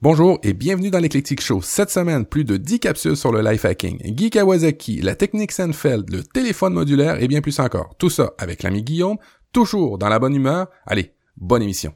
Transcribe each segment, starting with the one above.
Bonjour et bienvenue dans l'Eclectic Show. Cette semaine, plus de 10 capsules sur le life hacking, Guy Kawasaki, la technique Seinfeld, le téléphone modulaire et bien plus encore. Tout ça avec l'ami Guillaume, toujours dans la bonne humeur. Allez, bonne émission.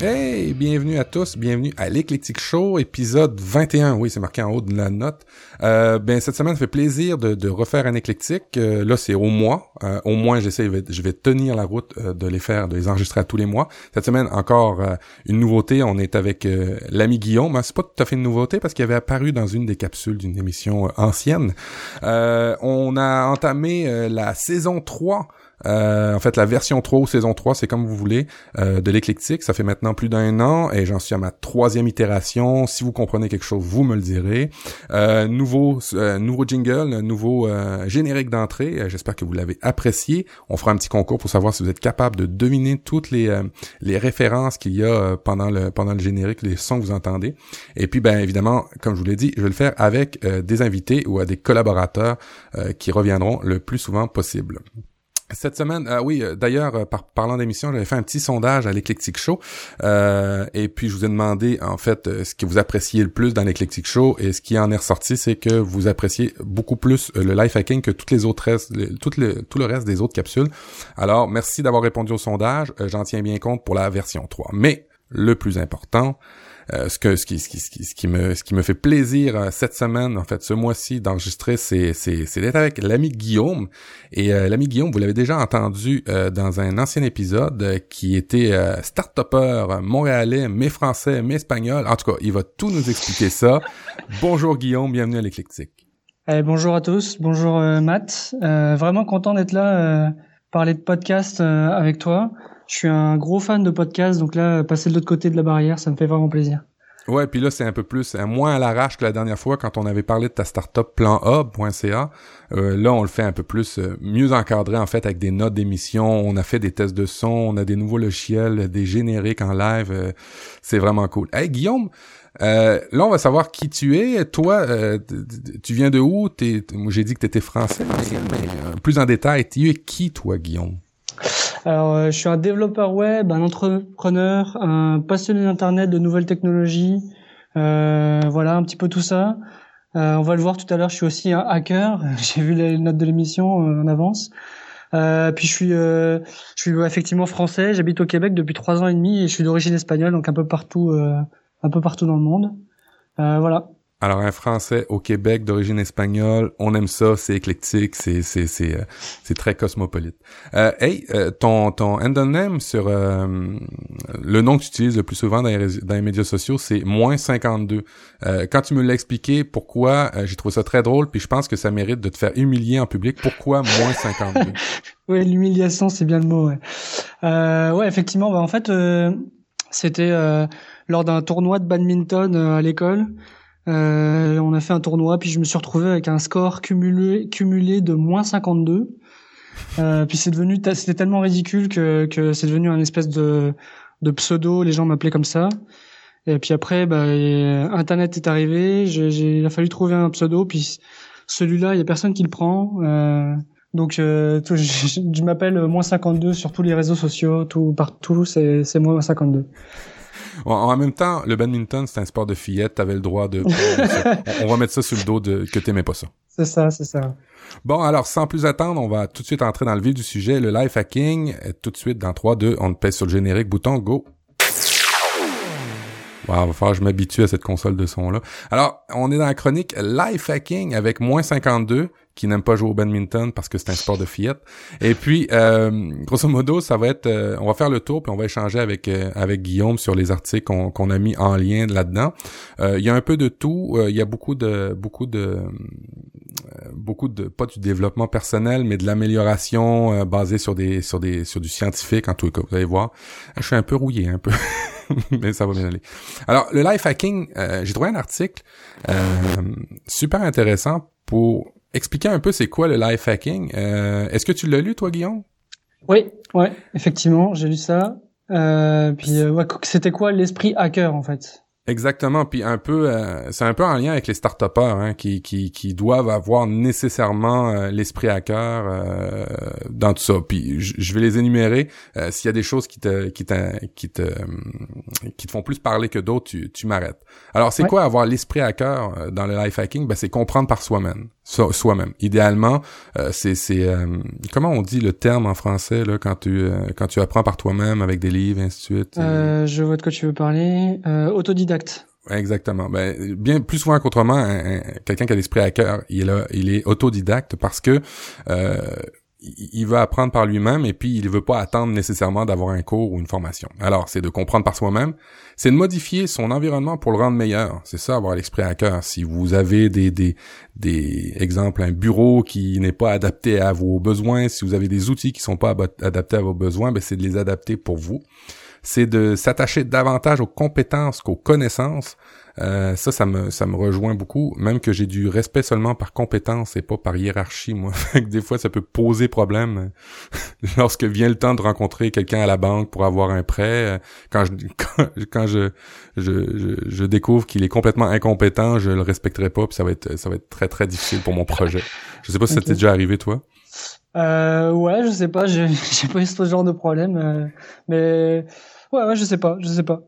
Hey, bienvenue à tous, bienvenue à l'Eclectic Show, épisode 21. Oui, c'est marqué en haut de la note. Euh, ben cette semaine, ça fait plaisir de, refaire un éclectique. Euh, là, c'est au mois. Euh, au moins, j'essaie, je vais tenir la route de les faire, de les enregistrer à tous les mois. Cette semaine, encore une nouveauté. On est avec l'ami Guillaume. Hein, c'est pas tout à fait une nouveauté parce qu'il avait apparu dans une des capsules d'une émission ancienne. on a entamé la saison 3 euh, en fait, la version 3 ou saison 3, c'est comme vous voulez, euh, de l'éclectique. Ça fait maintenant plus d'un an et j'en suis à ma troisième itération. Si vous comprenez quelque chose, vous me le direz. Euh, nouveau, nouveau jingle, nouveau générique d'entrée. J'espère que vous l'avez apprécié. On fera un petit concours pour savoir si vous êtes capable de deviner toutes les, les références qu'il y a pendant le pendant le générique, les sons que vous entendez. Et puis, ben évidemment, comme je vous l'ai dit, je vais le faire avec des invités ou à des collaborateurs qui reviendront le plus souvent possible. Cette semaine, euh, oui, euh, d'ailleurs, euh, par, parlant d'émission, j'avais fait un petit sondage à l'Eclectic Show, et puis je vous ai demandé en fait ce que vous appréciez le plus dans l'Eclectic Show, et ce qui en est ressorti, c'est que vous appréciez beaucoup plus le life hacking que toutes les autres tout, le, tout le reste des autres capsules. Alors, merci d'avoir répondu au sondage, j'en tiens bien compte pour la version 3. Mais le plus important, euh, ce que ce qui, ce qui, ce qui, me ce qui me fait plaisir euh, cette semaine en fait ce mois-ci d'enregistrer c'est c'est c'est d'être avec l'ami Guillaume. Et euh, l'ami Guillaume vous l'avez déjà entendu dans un ancien épisode qui était start-upper montréalais mais français mais espagnol. En tout cas il va tout nous expliquer ça. Bonjour Guillaume. Bienvenue à l'éclectique eh, bonjour à tous. Bonjour Matt. Vraiment content d'être là parler de podcast avec toi je suis un gros fan de podcasts, donc là, passer de l'autre côté de la barrière, ça me fait vraiment plaisir. Ouais, puis là, c'est un peu plus, moins à l'arrache que la dernière fois quand on avait parlé de ta startup planhub.ca. Euh, là, on le fait un peu plus, euh, mieux encadré en fait avec des notes d'émission. On a fait des tests de son, on a des nouveaux logiciels, des génériques en live. Euh, c'est vraiment cool. Hey, Guillaume, euh, là, on va savoir qui tu es. Toi, tu viens de où? J'ai dit que tu étais français, mais, plus en détail, tu es qui, toi, Guillaume? Alors, euh, je suis un développeur web, un entrepreneur, un passionné d'internet, de nouvelles technologies. Euh, voilà, un petit peu tout ça. Euh, on va le voir tout à l'heure. Je suis aussi un hacker. J'ai vu les notes de l'émission en avance. puis je suis, je suis effectivement français. J'habite au Québec depuis trois ans et demi et je suis d'origine espagnole, donc un peu partout, un peu partout dans le monde. voilà. Alors un Français au Québec d'origine espagnole, on aime ça, c'est éclectique, c'est c'est c'est euh, c'est très cosmopolite. Euh, hey, euh, ton ton handle name sur euh, le nom que tu utilises le plus souvent dans les, dans les médias sociaux, c'est moins 52. quand tu me l'as expliqué pourquoi, j'ai trouvé ça très drôle, puis je pense que ça mérite de te faire humilier en public. Pourquoi moins 52 Oui, l'humiliation, c'est bien le mot. Ouais, ouais effectivement. Bah, en fait, c'était lors d'un tournoi de badminton à l'école. Euh, on a fait un tournoi, puis je me suis retrouvé avec un score cumulé, cumulé de moins 52. Euh, puis c'est devenu, c'était tellement ridicule que, que c'est devenu un espèce de, de pseudo. Les gens m'appelaient comme ça. Et puis après, bah, Internet est arrivé. J'ai, il a fallu trouver un pseudo. Puis celui-là, il y a personne qui le prend. Euh, donc euh, je, m'appelle moins 52 sur tous les réseaux sociaux, tout partout. C'est moins 52. En, même temps, le badminton, c'est un sport de fillette, t'avais le droit de... on, va mettre ça sur le dos de que t'aimais pas ça. C'est ça, c'est ça. Bon, alors, sans plus attendre, on va tout de suite entrer dans le vif du sujet, le life hacking. Tout de suite, dans 3, 2, on pèse sur le générique, bouton, go. Wow, va falloir que je m'habitue à cette console de son-là. Alors, on est dans la chronique Life Hacking avec moins 52, qui n'aime pas jouer au badminton parce que c'est un sport de fillette. Et puis, euh, grosso modo, ça va être, euh, on va faire le tour puis on va échanger avec euh, avec Guillaume sur les articles qu'on qu'on a mis en lien là-dedans. Il y a un peu de tout. Il y a beaucoup de beaucoup de beaucoup de pas du développement personnel, mais de l'amélioration basée sur des sur des sur du scientifique en tout cas. Vous allez voir, je suis un peu rouillé un peu. mais ça va bien aller. Alors, le life hacking, j'ai trouvé un article super intéressant pour expliquer un peu c'est quoi le life hacking? Euh, est-ce que tu l'as lu, toi, Guillaume? Oui, ouais, effectivement, j'ai lu ça. Euh, puis ouais, c'était quoi l'esprit hacker en fait? Exactement, puis un peu, euh, c'est un peu en lien avec les start hein, qui, qui, qui doivent avoir nécessairement euh, l'esprit hacker euh, dans tout ça. Puis je vais les énumérer. Euh, s'il y a des choses qui te, qui te, qui te, qui te font plus parler que d'autres, tu, tu m'arrêtes. Alors c'est quoi avoir l'esprit hacker dans le life hacking? Ben c'est comprendre par soi-même, soi-même. Idéalement, c'est, c'est, comment on dit le terme en français là quand tu, quand tu apprends par toi-même avec des livres, ainsi de suite. je vois de quoi tu veux parler. autodidacte. Exactement. Ben, bien plus souvent qu'autrement, quelqu'un qui a l'esprit à cœur, il est là, il est autodidacte parce que euh, il veut apprendre par lui-même et puis il veut pas attendre nécessairement d'avoir un cours ou une formation. Alors, c'est de comprendre par soi-même, c'est de modifier son environnement pour le rendre meilleur. C'est ça, avoir l'esprit à cœur. Si vous avez des, des, des exemples, un bureau qui n'est pas adapté à vos besoins, si vous avez des outils qui sont pas adaptés à vos besoins, ben c'est de les adapter pour vous c'est de s'attacher davantage aux compétences qu'aux connaissances. Euh, ça, ça me, ça me rejoint beaucoup, même que j'ai du respect seulement par compétence et pas par hiérarchie, moi. des fois, ça peut poser problème lorsque vient le temps de rencontrer quelqu'un à la banque pour avoir un prêt. Quand je, quand, je, je, je, découvre qu'il est complètement incompétent, je le respecterai pas, puis ça va être, ça va être très, très difficile pour mon projet. Je sais pas si ça t'est déjà arrivé, toi. Euh, ouais, je sais pas, j'ai pas eu ce genre de problème, euh, mais ouais, ouais, je sais pas, je sais pas.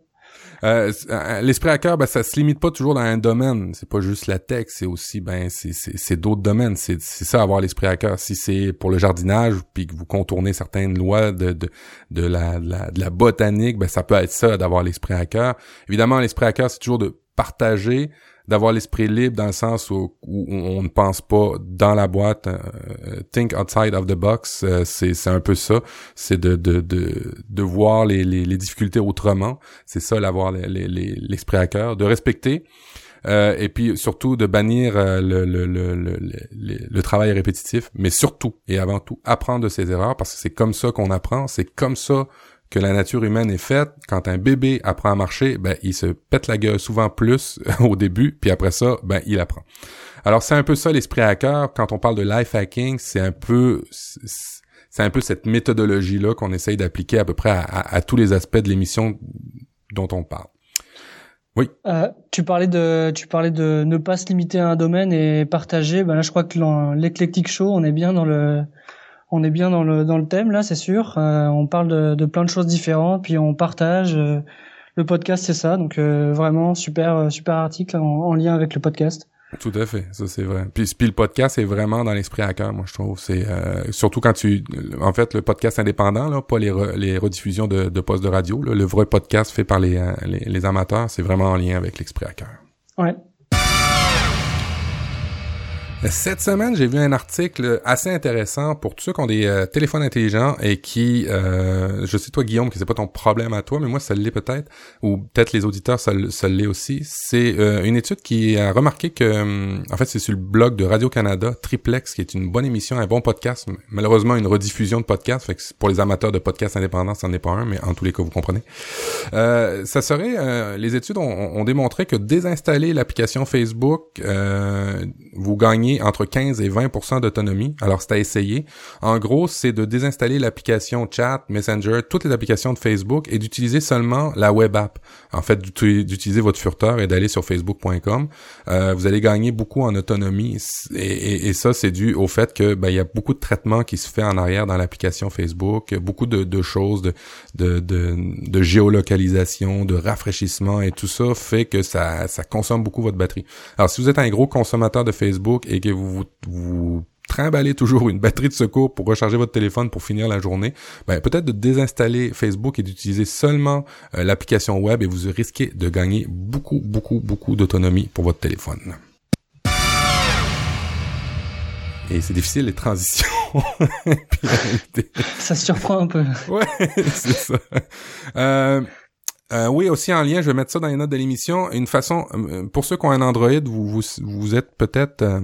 Euh, euh l'esprit hacker, ben, ça se limite pas toujours dans un domaine. C'est pas juste la tech, c'est aussi ben c'est d'autres domaines. C'est ça avoir l'esprit hacker. Si c'est pour le jardinage, puis que vous contournez certaines lois de de, de la, de la botanique, ben ça peut être ça d'avoir l'esprit hacker. Évidemment, l'esprit hacker, c'est toujours de partager d'avoir l'esprit libre dans le sens où, on ne pense pas dans la boîte. Euh, think outside of the box, euh, c'est un peu ça. C'est de, de, de, de voir les, les, les difficultés autrement. C'est ça, l'avoir l'esprit à cœur. De respecter. Euh, et puis surtout de bannir le, le, le, le, le travail répétitif, mais surtout et avant tout apprendre de ses erreurs parce que c'est comme ça qu'on apprend, c'est comme ça que la nature humaine est faite, quand un bébé apprend à marcher, ben il se pète la gueule souvent plus au début, puis après ça, ben il apprend. Alors c'est un peu ça l'esprit hacker. Quand on parle de life hacking, c'est un peu c'est un peu cette méthodologie là qu'on essaye d'appliquer à peu près à, tous les aspects de l'émission dont on parle. Oui. Euh, tu parlais de tu parlais de ne pas se limiter à un domaine et partager. Ben là, je crois que l'éclectique show, on est bien dans le on est bien dans le dans le thème là, c'est sûr. Euh, on parle de, de, plein de choses différentes, puis on partage. Euh, le podcast, c'est ça, donc euh, vraiment super super article en, lien avec le podcast. Tout à fait, ça c'est vrai. Puis, puis le podcast est vraiment dans l'esprit hacker, moi je trouve. C'est surtout quand tu, en fait, le podcast indépendant, là, pas les, les rediffusions de, de postes de radio, le vrai podcast fait par les, les, les amateurs, c'est vraiment en lien avec l'esprit hacker. Ouais. Cette semaine, j'ai vu un article assez intéressant pour tous ceux qui ont des euh, téléphones intelligents et qui, euh, je sais toi Guillaume, que c'est pas ton problème à toi, mais moi ça l'est peut-être, ou peut-être les auditeurs ça, ça l'est aussi. C'est euh, une étude qui a remarqué que, en fait, c'est sur le blog de Radio Canada, Triplex, qui est une bonne émission, un bon podcast, malheureusement une rediffusion de podcast, fait que pour les amateurs de podcasts indépendants, c'en est pas un, mais en tous les cas vous comprenez. ça serait, les études ont, ont, démontré que désinstaller l'application Facebook, vous gagnez entre 15 et 20% d'autonomie. Alors, c'est à essayer. En gros, c'est de désinstaller l'application Chat, Messenger, toutes les applications de Facebook et d'utiliser seulement la web app. En fait, d'utiliser votre furteur et d'aller sur facebook.com. Euh, vous allez gagner beaucoup en autonomie et, ça, c'est dû au fait que ben, il y a beaucoup de traitements qui se fait en arrière dans l'application Facebook, beaucoup de, choses de, géolocalisation, de rafraîchissement et tout ça fait que ça consomme beaucoup votre batterie. Alors, si vous êtes un gros consommateur de Facebook et que vous, vous, trimballez toujours une batterie de secours pour recharger votre téléphone pour finir la journée, ben, peut-être de désinstaller Facebook et d'utiliser seulement euh, l'application web et vous risquez de gagner beaucoup, beaucoup, beaucoup d'autonomie pour votre téléphone. Et c'est difficile les transitions. ça surprend un peu. ouais, c'est ça. Euh, euh, oui, aussi en lien, je vais mettre ça dans les notes de l'émission. Une façon, euh, pour ceux qui ont un Android, vous vous, êtes peut-être Euh,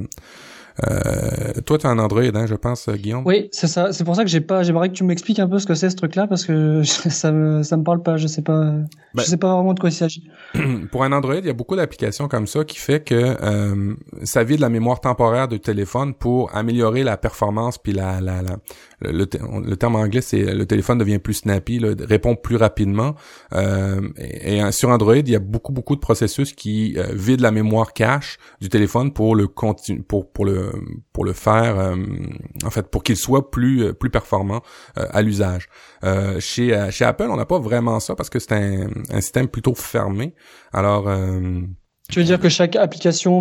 toi, tu as un Android, hein, je pense, Guillaume? Oui, c'est ça. C'est pour ça que j'ai pas. J'aimerais que tu m'expliques un peu ce que c'est ce truc-là parce que ça me ça me parle pas. Je sais pas. je ben sais pas vraiment de quoi il s'agit. Pour un Android, il y a beaucoup d'applications comme ça qui fait que euh, ça vide la mémoire temporaire du téléphone pour améliorer la performance puis la, la, la le, terme anglais c'est le téléphone devient plus snappy, là, répond plus rapidement. Euh, et, sur Android, il y a beaucoup beaucoup de processus qui euh, vident la mémoire cache du téléphone pour le continu, pour pour le pour le faire euh, en fait pour qu'il soit plus euh, plus performant à l'usage. chez chez Apple, on n'a pas vraiment ça parce que c'est un, un système plutôt fermé. Alors tu veux dire que chaque application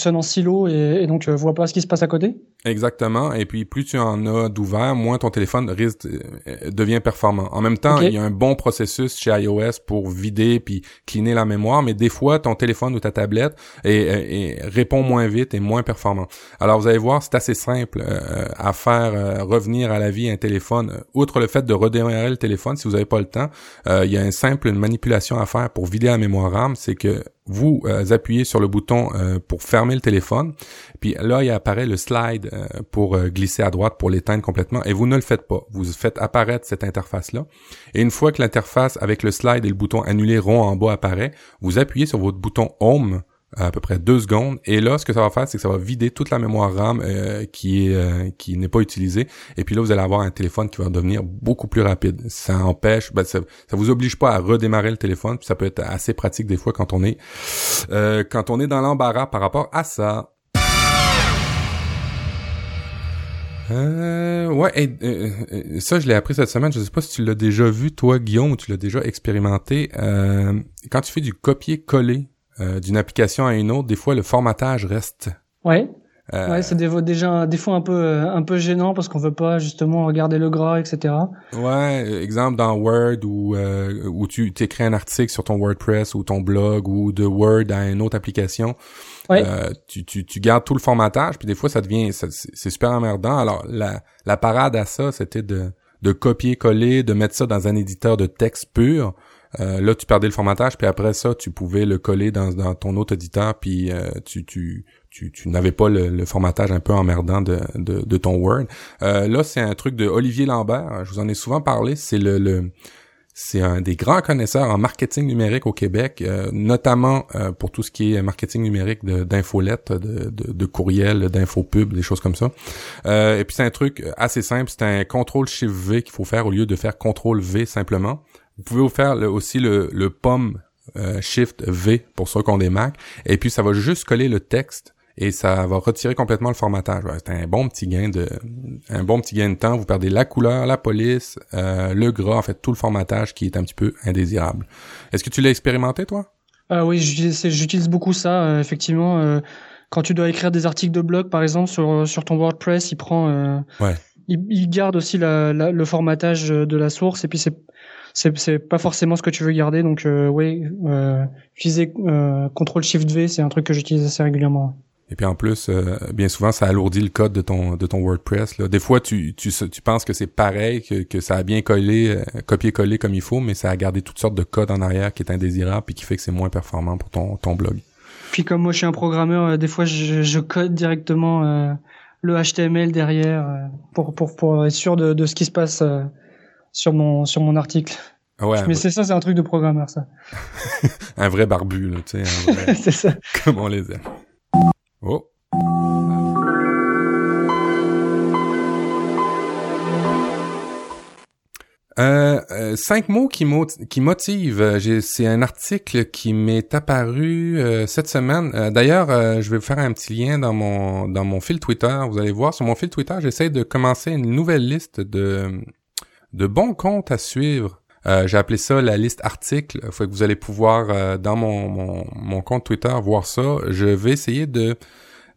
fonctionne en silo et, et donc tu vois pas ce qui se passe à côté Exactement. Et puis plus tu en as d'ouvert, moins ton téléphone risque euh, devient performant. En même temps, il y a un bon processus chez iOS pour vider puis cleaner la mémoire, mais des fois ton téléphone ou ta tablette et, répond moins vite et moins performant. Alors vous allez voir, c'est assez simple euh, à faire euh, revenir à la vie un téléphone. Outre le fait de redémarrer le téléphone, si vous n'avez pas le temps, il y a une simple manipulation à faire pour vider la mémoire RAM, c'est que vous appuyez sur le bouton pour fermer le téléphone, puis là il apparaît le slide euh, pour euh, glisser à droite pour l'éteindre complètement et vous ne le faites pas. Vous faites apparaître cette interface-là et une fois que l'interface avec le slide et le bouton annuler rond en bas apparaît, vous appuyez sur votre bouton Home à peu près deux secondes. Et là ce que ça va faire c'est que ça va vider toute la mémoire RAM euh, qui est qui n'est pas utilisée. Et puis là vous allez avoir un téléphone qui va devenir beaucoup plus rapide. Ça empêche ben, ça, ça vous oblige pas à redémarrer le téléphone. Puis ça peut être assez pratique des fois quand on est quand on est dans l'embarras par rapport à ça. Euh, ouais, euh, euh, ça je l'ai appris cette semaine. Je sais pas si tu l'as déjà vu toi, Guillaume, ou tu l'as déjà expérimenté. Euh, quand tu fais du copier-coller euh, d'une application à une autre, des fois le formatage reste. Ouais. ouais, c'est déjà des fois un peu un peu gênant parce qu'on veut pas justement regarder le gras, etc. Ouais, exemple dans Word où où tu t'écris un article sur ton WordPress ou ton blog ou de Word à une autre application. Euh, tu, tu, tu, gardes tout le formatage, puis des fois, ça devient... C'est super emmerdant. Alors, la, la parade à ça, c'était de, de copier-coller, de mettre ça dans un éditeur de texte pur. Euh, là, tu perdais le formatage, puis après ça, tu pouvais le coller dans, ton autre éditeur, puis euh, tu, tu, tu, n'avais pas le, formatage un peu emmerdant de, de, ton Word. là, c'est un truc de Olivier Lambert. Je vous en ai souvent parlé. C'est un des grands connaisseurs en marketing numérique au Québec, euh, notamment euh, pour tout ce qui est marketing numérique d'infolettes, de, de, de, courriels, d'infopub, des choses comme ça. Euh, et puis c'est un truc assez simple, c'est un contrôle shift V qu'il faut faire au lieu de faire contrôle V simplement. Vous pouvez vous faire aussi le, le pomme shift V pour ceux qui ont des Mac. Et puis ça va juste coller le texte et ça va retirer complètement le formatage. c'est un bon petit gain de un bon petit gain de temps. Vous perdez la couleur, la police, euh, le gras, en fait tout le formatage qui est un petit peu indésirable. Est-ce que tu l'as expérimenté toi? Euh, Oui, j'utilise beaucoup ça. Euh, effectivement, euh, quand tu dois écrire des articles de blog, par exemple sur sur ton WordPress, il prend, ouais. il, garde aussi la, le formatage de la source et puis c'est c'est pas forcément ce que tu veux garder. Donc oui, utiliser CTRL SHIFT V, c'est un truc que j'utilise assez régulièrement. Et puis en plus, euh, bien souvent, ça alourdit le code de ton de ton WordPress. Là. Des fois, tu, tu, tu penses que c'est pareil, que, que ça a bien collé, euh, copié-collé comme il faut, mais ça a gardé toutes sortes de code en arrière qui est indésirable et qui fait que c'est moins performant pour ton, ton blog. Puis comme moi, je suis un programmeur, euh, des fois, je, je code directement le HTML derrière pour, pour, pour être sûr de, de ce qui se passe sur mon sur mon article. Ouais, mais c'est ça, c'est un truc de programmeur, ça. un vrai barbu, là, tu sais. c'est ça. Comme on les aime. Oh. Euh, euh, cinq mots qui, qui motivent. C'est un article qui m'est apparu euh, cette semaine. D'ailleurs, je vais vous faire un petit lien dans mon dans mon fil Twitter. Vous allez voir sur mon fil Twitter, j'essaie de commencer une nouvelle liste de de bons comptes à suivre euh, j'ai appelé ça la liste articles. Faut que vous allez pouvoir euh, dans mon, mon, mon, compte Twitter voir ça. Je vais essayer de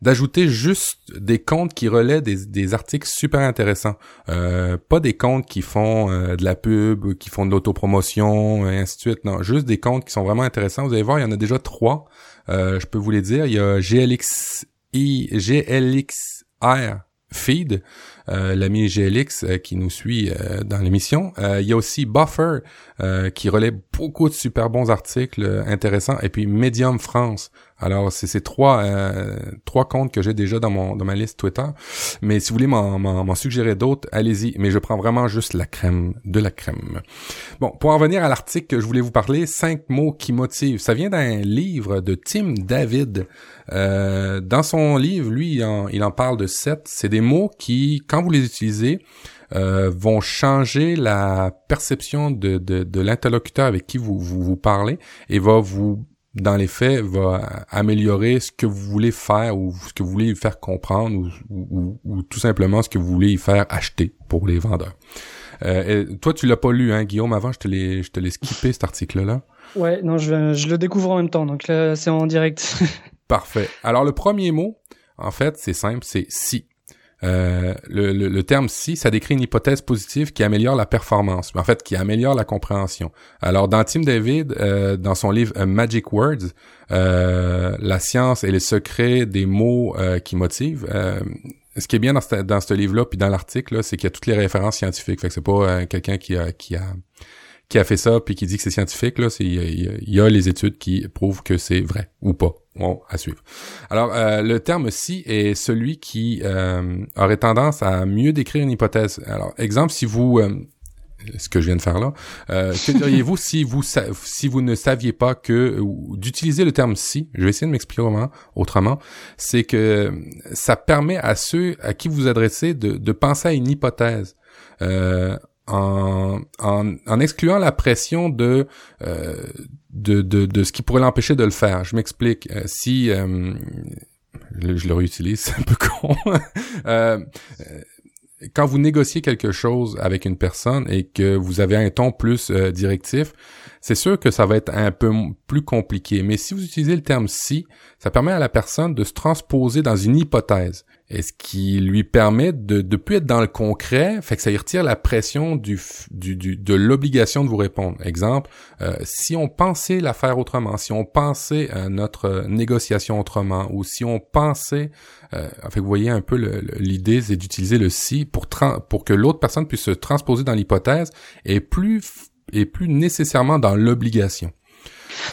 d'ajouter juste des comptes qui relaient des, des articles super intéressants. Euh, pas des comptes qui font de la pub, qui font de l'autopromotion, et ainsi de suite. Non, juste des comptes qui sont vraiment intéressants. Vous allez voir, il y en a déjà trois. je peux vous les dire. Il y a GLX, GLXR Feed, euh, l'ami GLX euh, qui nous suit dans l'émission. il y a aussi Buffer qui relaie beaucoup de super bons articles intéressants et puis Medium France alors, c'est ces trois euh, trois comptes que j'ai déjà dans mon dans ma liste Twitter. Mais si vous voulez m'en suggérer d'autres, allez-y. Mais je prends vraiment juste la crème de la crème. Bon, pour en venir à l'article que je voulais vous parler, cinq mots qui motivent. Ça vient d'un livre de Tim David. Euh, dans son livre, lui, il en, il en parle de sept. C'est des mots qui, quand vous les utilisez, euh, vont changer la perception de, de, l'interlocuteur avec qui vous, vous, vous parlez et va vous dans les faits, va améliorer ce que vous voulez faire ou ce que vous voulez faire comprendre ou, ou, tout simplement ce que vous voulez y faire acheter pour les vendeurs. Euh, toi, tu l'as pas lu, hein, Guillaume, avant, je te l'ai, je te l'ai skippé, cet article-là. Ouais, non, je, je le découvre en même temps, donc là, c'est en direct. Parfait. Alors, le premier mot, en fait, c'est simple, c'est si. Euh, le, le, terme si, ça décrit une hypothèse positive qui améliore la performance, en fait qui améliore la compréhension. Alors dans Tim David, euh, dans son livre Magic Words, euh, la science et les secrets des mots qui motivent. ce qui est bien dans ce, dans ce livre-là, puis dans l'article, c'est qu'il y a toutes les références scientifiques. Fait que c'est pas quelqu'un qui a, qui a qui a fait ça puis qui dit que c'est scientifique là, il y, a les études qui prouvent que c'est vrai ou pas. Bon, à suivre. Alors euh, le terme si est celui qui euh, aurait tendance à mieux décrire une hypothèse. Alors exemple si vous euh, ce que je viens de faire là. que diriez-vous si vous si vous ne saviez pas que d'utiliser le terme si, je vais essayer de m'expliquer autrement, autrement c'est que ça permet à ceux à qui vous adressez de, de penser à une hypothèse. Euh, en, en, excluant la pression de, euh, de, de, de, ce qui pourrait l'empêcher de le faire. Je m'explique. Euh, si euh, je, le réutilise, c'est un peu con. quand vous négociez quelque chose avec une personne et que vous avez un ton plus directif, c'est sûr que ça va être un peu plus compliqué. Mais si vous utilisez le terme si, ça permet à la personne de se transposer dans une hypothèse. Et ce qui lui permet de ne plus être dans le concret, fait que ça y retire la pression du, du, de l'obligation de vous répondre. Exemple, euh, si on pensait la faire autrement, si on pensait à notre négociation autrement, ou si on pensait, euh, fait que vous voyez un peu l'idée, c'est d'utiliser le si pour pour que l'autre personne puisse se transposer dans l'hypothèse et plus et plus nécessairement dans l'obligation.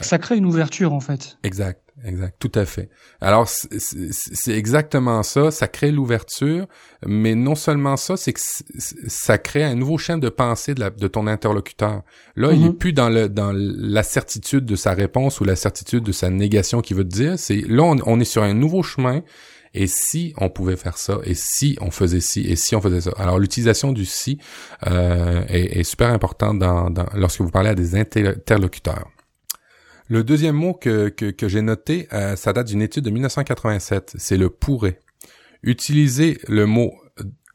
Ça crée une ouverture en fait. Exact, exact, tout à fait. Alors c'est exactement ça, ça crée l'ouverture, mais non seulement ça, c'est que ça crée un nouveau champ de pensée de, la, de ton interlocuteur. Là, il est mm-hmm. plus dans le dans la certitude de sa réponse ou la certitude de sa négation qu'il veut te dire. C'est là on est sur un nouveau chemin et si on pouvait faire ça, et si on faisait ci, et si on faisait ça? Alors l'utilisation du si euh, est, super importante dans, lorsque vous parlez à des interlocuteurs. Le deuxième mot que, que, j'ai noté, euh, ça date d'une étude de 1987, c'est le pourrait. Utiliser le mot,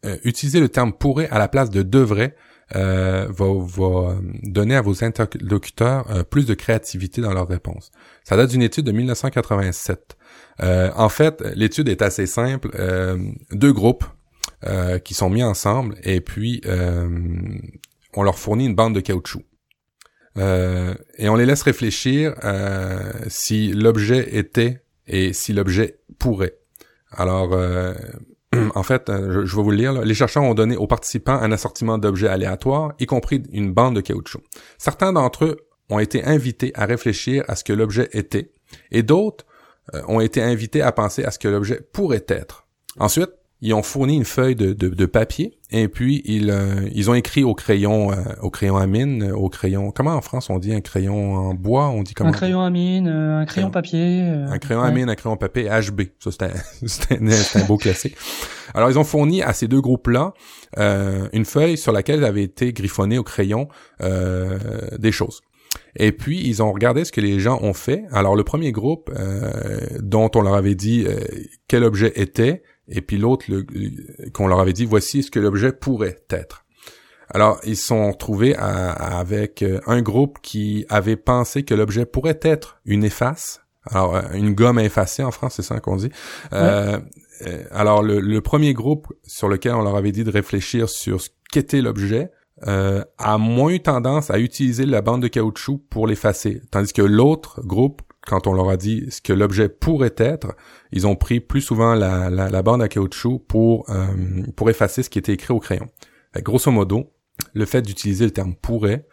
euh, utiliser le terme pourrait à la place de devrait euh, va, va, donner à vos interlocuteurs plus de créativité dans leurs réponses. Ça date d'une étude de 1987. Euh, en fait, l'étude est assez simple. Euh, deux groupes euh, qui sont mis ensemble et puis on leur fournit une bande de caoutchouc. Et on les laisse réfléchir si l'objet était et si l'objet pourrait. Alors, en fait, je, vais vous le lire. Les chercheurs ont donné aux participants un assortiment d'objets aléatoires, y compris une bande de caoutchouc. Certains d'entre eux ont été invités à réfléchir à ce que l'objet était, et d'autres euh, ont été invités à penser à ce que l'objet pourrait être. Ensuite, ils ont fourni une feuille de, de, papier et puis ils, euh, ils ont écrit au crayon euh, au crayon à mine, au crayon comment en France on dit un crayon en bois, on dit comment Un crayon à mine, un crayon papier. un crayon à mine, un crayon papier HB. Ça c'est un, un, un, beau classique. Alors ils ont fourni à ces deux groupes-là une feuille sur laquelle avait été griffonné au crayon des choses. Et puis, ils ont regardé ce que les gens ont fait. Alors, le premier groupe, euh, dont on leur avait dit euh, quel objet était, et puis l'autre, qu'on leur avait dit, voici ce que l'objet pourrait être. Alors, ils se sont retrouvés avec euh, un groupe qui avait pensé que l'objet pourrait être une efface. Alors, une gomme effacée en France, c'est ça qu'on dit. alors, le, le, premier groupe sur lequel on leur avait dit de réfléchir sur ce qu'était l'objet, euh, a moins eu tendance à utiliser la bande de caoutchouc pour l'effacer, tandis que l'autre groupe quand on leur a dit ce que l'objet pourrait être, ils ont pris plus souvent la, la, bande à caoutchouc pour, euh, pour effacer ce qui était écrit au crayon. grosso modo, le fait d'utiliser le terme pourrait,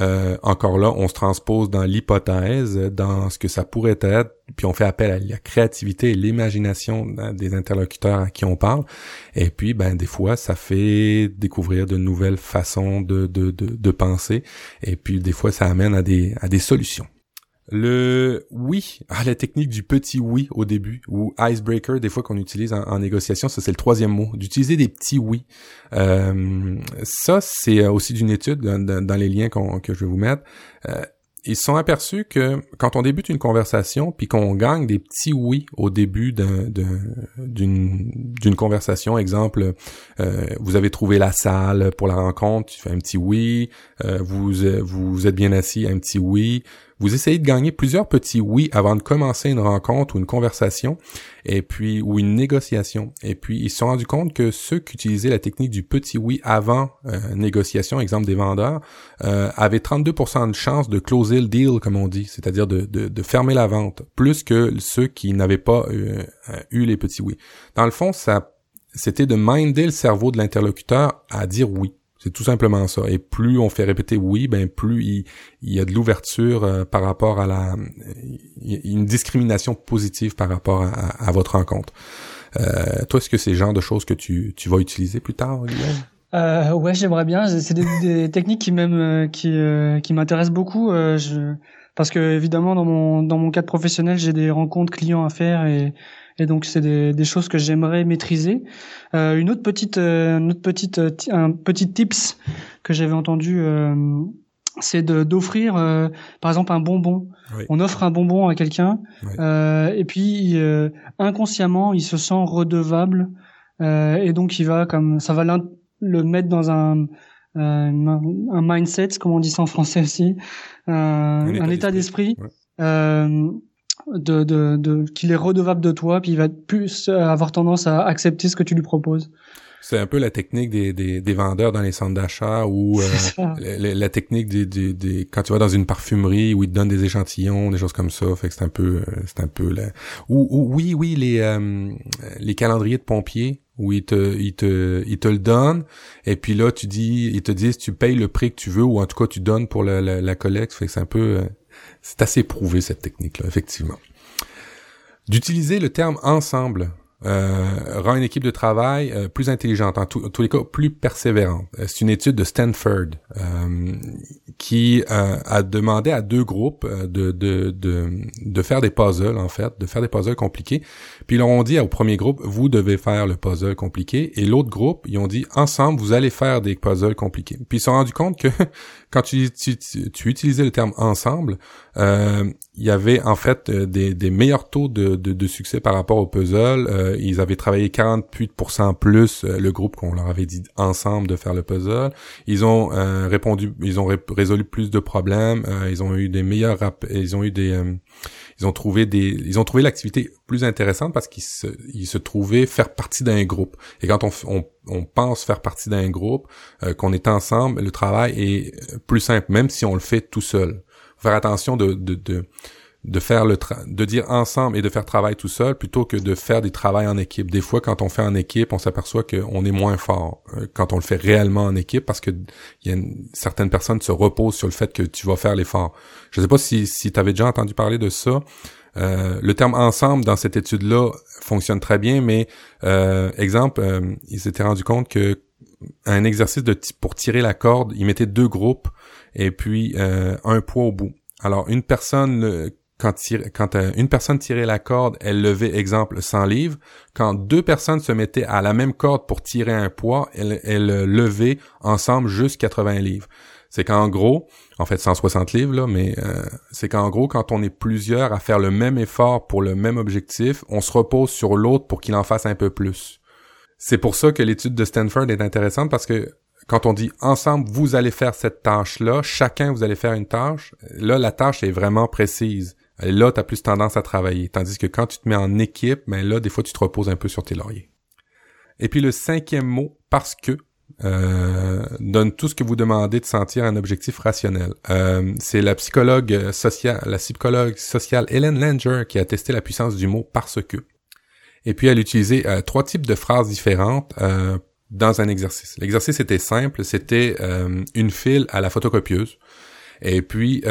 euh, encore là, on se transpose dans l'hypothèse, dans ce que ça pourrait être, puis on fait appel à la créativité et l'imagination des interlocuteurs à qui on parle. Et puis, ben, des fois, ça fait découvrir de nouvelles façons de, de, de, de penser. Et puis, des fois, ça amène à des, à des solutions. Le oui, ah, la technique du petit oui au début, ou icebreaker, des fois qu'on utilise en, négociation, ça c'est le troisième mot, d'utiliser des petits oui. Euh, ça, c'est aussi d'une étude dans, les liens que je vais vous mettre. Euh, ils sont aperçus que quand on débute une conversation, puis qu'on gagne des petits oui au début d'une conversation, exemple, euh, vous avez trouvé la salle pour la rencontre, tu fais un petit oui, euh, vous, vous êtes bien assis, un petit oui, vous essayez de gagner plusieurs petits oui avant de commencer une rencontre ou une conversation, et puis ou une négociation. Et puis ils se sont rendus compte que ceux qui utilisaient la technique du petit oui avant euh, négociation, exemple des vendeurs, euh, avaient 32% de chance de closer le deal, comme on dit, c'est-à-dire de, de, fermer la vente, plus que ceux qui n'avaient pas euh, eu les petits oui. Dans le fond, ça c'était de minder le cerveau de l'interlocuteur à dire oui. C'est tout simplement ça. Et plus on fait répéter oui, ben plus il, y a de l'ouverture euh, par rapport à la une discrimination positive par rapport à, votre rencontre. Euh, toi, est-ce que c'est le genre de choses que tu, tu vas utiliser plus tard, Guillaume? Euh, ouais, j'aimerais bien. C'est des, techniques qui même euh, qui qui m'intéressent beaucoup. je, parce que évidemment dans mon dans mon cadre professionnel, j'ai des rencontres clients à faire et et donc c'est des, des, choses que j'aimerais maîtriser. Euh, une autre petite, euh, une autre petite, euh, un petit tips que j'avais entendu, euh, c'est d'offrir, euh, par exemple, un bonbon. On offre un bonbon à quelqu'un, et puis inconsciemment, il se sent redevable, et donc il va comme ça va le mettre dans un un mindset, comme on dit ça en français aussi, un, état d'esprit de, de, de qu'il est redevable de toi, puis il va plus avoir tendance à accepter ce que tu lui proposes. C'est un peu la technique des, des, des vendeurs dans les centres d'achat ou euh, la, technique des, des, des, quand tu vas dans une parfumerie où ils te donnent des échantillons, des choses comme ça. Fait que c'est un peu euh, c'est un peu là. Ou, oui oui les euh, les calendriers de pompiers où ils te ils te ils te le donnent et puis là tu dis ils te disent tu payes le prix que tu veux ou en tout cas tu donnes pour la, la, collecte. Fait que c'est un peu c'est assez prouvé cette technique-là, effectivement. D'utiliser le terme ensemble euh, rend une équipe de travail euh, plus intelligente, en, tous les cas plus persévérante. Euh, c'est une étude de Stanford qui a demandé à deux groupes de, de, de, de, faire des puzzles, en fait, de faire des puzzles compliqués. Puis ils leur ont dit au premier groupe, vous devez faire le puzzle compliqué. Et l'autre groupe, ils ont dit, ensemble, vous allez faire des puzzles compliqués. Puis ils se sont rendus compte que quand tu, tu, utilisais le terme ensemble, euh, il y avait en fait des, des meilleurs taux de, succès par rapport au puzzle. Euh, ils avaient travaillé 48% plus euh, le groupe qu'on leur avait dit ensemble de faire le puzzle. Ils ont euh, répondu, ils ont résolu plus de problèmes. ils ont eu des meilleurs, ils ont eu des ils ont trouvé des, ils ont trouvé l'activité plus intéressante parce qu'ils se, ils se trouvaient faire partie d'un groupe. Et quand on, on, on pense faire partie d'un groupe, euh, qu'on est ensemble, le travail est plus simple, même si on le fait tout seul. Faut faire attention de, de, de de faire le de dire ensemble et de faire travail tout seul plutôt que de faire des travails en équipe. Des fois, quand on fait en équipe, on s'aperçoit qu'on est moins fort euh, quand on le fait réellement en équipe parce que y a certaines personnes se reposent sur le fait que tu vas faire l'effort. Je sais pas si, si tu avais déjà entendu parler de ça. Euh, le terme ensemble dans cette étude-là fonctionne très bien, mais euh, exemple, euh, ils s'étaient rendu compte que un exercice de pour tirer la corde, ils mettaient deux groupes et puis un poids au bout. Alors une personne quand, euh, une personne tirait la corde, elle levait, exemple, 100 livres. Quand deux personnes se mettaient à la même corde pour tirer un poids, elles, elles levaient ensemble juste 80 livres. C'est qu'en gros, en fait 160 livres, là, mais euh, c'est qu'en gros, quand on est plusieurs à faire le même effort pour le même objectif, on se repose sur l'autre pour qu'il en fasse un peu plus. C'est pour ça que l'étude de Stanford est intéressante parce que quand on dit ensemble, vous allez faire cette tâche-là, chacun vous allez faire une tâche, là, la tâche est vraiment précise. Là, tu as plus tendance à travailler. Tandis que quand tu te mets en équipe, ben là, des fois, tu te reposes un peu sur tes lauriers. Et puis le cinquième mot, parce que, euh, donne tout ce que vous demandez de sentir un objectif rationnel. Euh, c'est la psychologue sociale, la psychologue sociale Helen Langer qui a testé la puissance du mot parce que. Et puis elle euh, trois types de phrases différentes euh, dans un exercice. L'exercice était simple, c'était une file à la photocopieuse. Et puis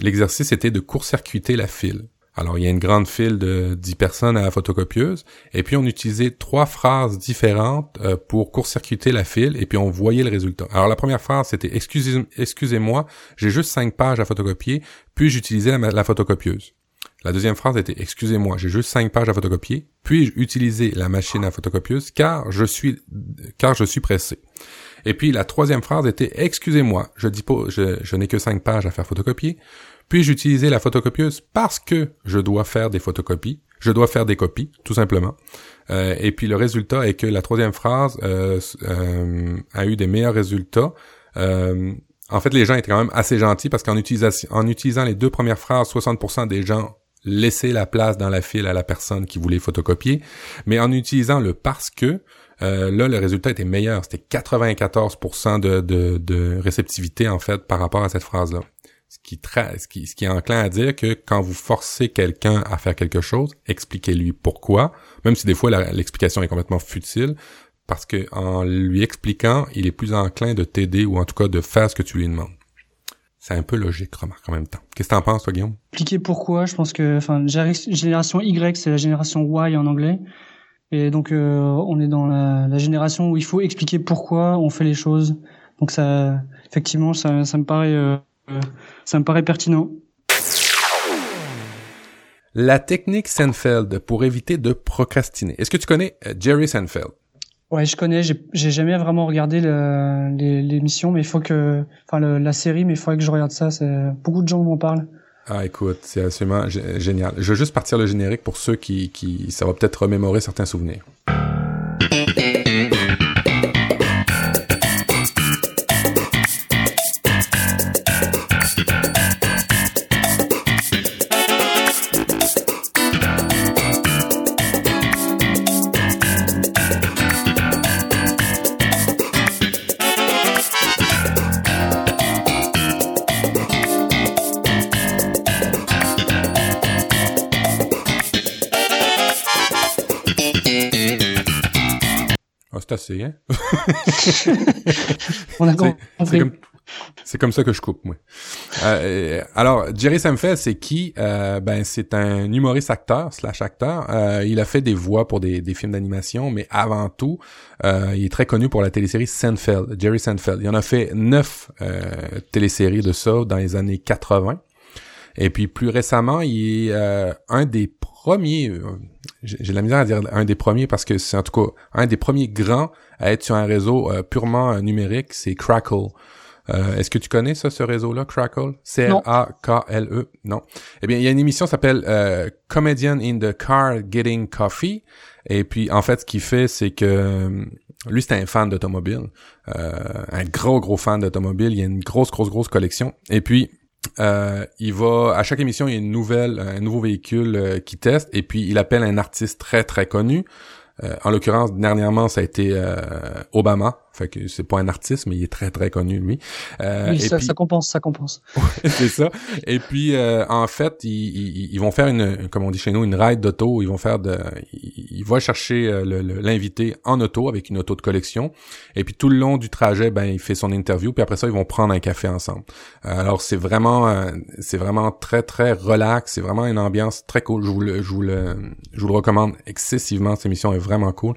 l'exercice était de court-circuiter la file. Alors, il y a une grande file de 10 personnes à la photocopieuse, et puis on utilisait trois phrases différentes euh, pour court-circuiter la file, et puis on voyait le résultat. Alors, la première phrase, c'était Excusez, « Excusez-moi, j'ai juste cinq pages à photocopier, puis j'utilisais la, photocopieuse. La deuxième phrase était Excusez-moi, j'ai juste cinq pages à photocopier, puis j'utilisais la machine à photocopieuse car je suis car je suis pressé. Et puis la troisième phrase était Excusez-moi, je dis pas je, je n'ai que cinq pages à faire photocopier, puis-je utiliser la photocopieuse parce que je dois faire des photocopies, je dois faire des copies, tout simplement. Euh, et puis le résultat est que la troisième phrase euh, euh, a eu des meilleurs résultats. en fait, les gens étaient quand même assez gentils parce qu'en en utilisant les deux premières phrases, 60% des gens laissaient la place dans la file à la personne qui voulait photocopier. Mais en utilisant le parce que, là, le résultat était meilleur. C'était 94% de, de, de réceptivité, en fait, par rapport à cette phrase-là. Ce qui, ce, qui, ce qui est enclin à dire que quand vous forcez quelqu'un à faire quelque chose, expliquez-lui pourquoi, même si des fois l'explication est complètement futile, parce que en lui expliquant, il est plus enclin de t'aider ou en tout cas de faire ce que tu lui demandes. C'est un peu logique, remarque en même temps. Qu'est-ce que t'en penses, toi, Guillaume? Expliquer pourquoi, je pense que, enfin, génération Y, c'est la génération Y en anglais. Et donc, euh, on est dans la, la, génération où il faut expliquer pourquoi on fait les choses. Donc ça, effectivement, ça, ça me paraît euh, ça me paraît pertinent. La technique Seinfeld pour éviter de procrastiner. Est-ce que tu connais euh, Jerry Seinfeld? Ouais, je connais. J'ai jamais vraiment regardé l'émission, mais il faut que, enfin la série, mais il faudrait que je regarde ça. Beaucoup de gens m'en parlent. Ah, écoute, c'est absolument génial. Je vais juste partir le générique pour ceux qui, qui ça va peut-être remémorer certains souvenirs. On a C'est comme, ça que je coupe, moi. Euh, alors, Jerry Seinfeld, c'est qui? Euh, ben, c'est un humoriste acteur, slash acteur. Euh, il a fait des voix pour des, films d'animation, mais avant tout, il est très connu pour la télésérie Seinfeld, Jerry Seinfeld. Il en a fait neuf téléséries de ça dans les années 80. Et puis plus récemment, il est un des premiers j'ai la misère à dire un des premiers parce que c'est en tout cas un des premiers grands à être sur un réseau euh, purement euh, numérique, c'est Crackle. Euh, Est-ce que tu connais ça, ce réseau-là, Crackle? C-R-A-K-L-E? Non. Eh bien, il y a une émission qui s'appelle euh, Comedian in the Car Getting Coffee. Et puis, en fait, ce qu'il fait, c'est que lui, c'est un fan d'automobile. un gros, gros fan d'automobile. Il y a une grosse, grosse, grosse collection. Et puis, euh, il va à chaque émission il y a une nouvelle un nouveau véhicule euh, qui teste et puis il appelle un artiste très très connu. Euh, en l'occurrence dernièrement ça a été Obama fait que c'est pas un artiste, mais il est très très connu lui. Euh, oui, ça, ça, compense, ça compense. c'est ça. Et puis euh, en fait, ils, ils, vont faire une, comme on dit chez nous, une ride d'auto. Ils vont faire de, ils, vont chercher euh, l'invité en auto avec une auto de collection. Et puis tout le long du trajet, ben il fait son interview. Puis après ça, ils vont prendre un café ensemble. alors c'est vraiment, c'est vraiment très très relax. C'est vraiment une ambiance très cool. Je vous le, je vous le, je vous le recommande excessivement. Cette émission est vraiment cool.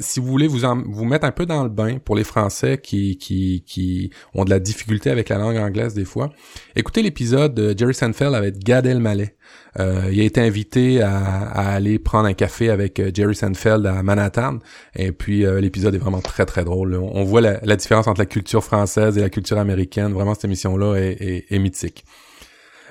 si vous voulez vous en, vous mettre un peu dans le bain pour les Français qui, qui, qui ont de la difficulté avec la langue anglaise des fois. Écoutez l'épisode de Jerry Seinfeld avec Gad Elmaleh. Euh, il a été invité à, aller prendre un café avec euh, Jerry Seinfeld à Manhattan. Et puis euh, l'épisode est vraiment très très drôle. On, voit la, différence entre la culture française et la culture américaine. Vraiment, cette émission-là est mythique.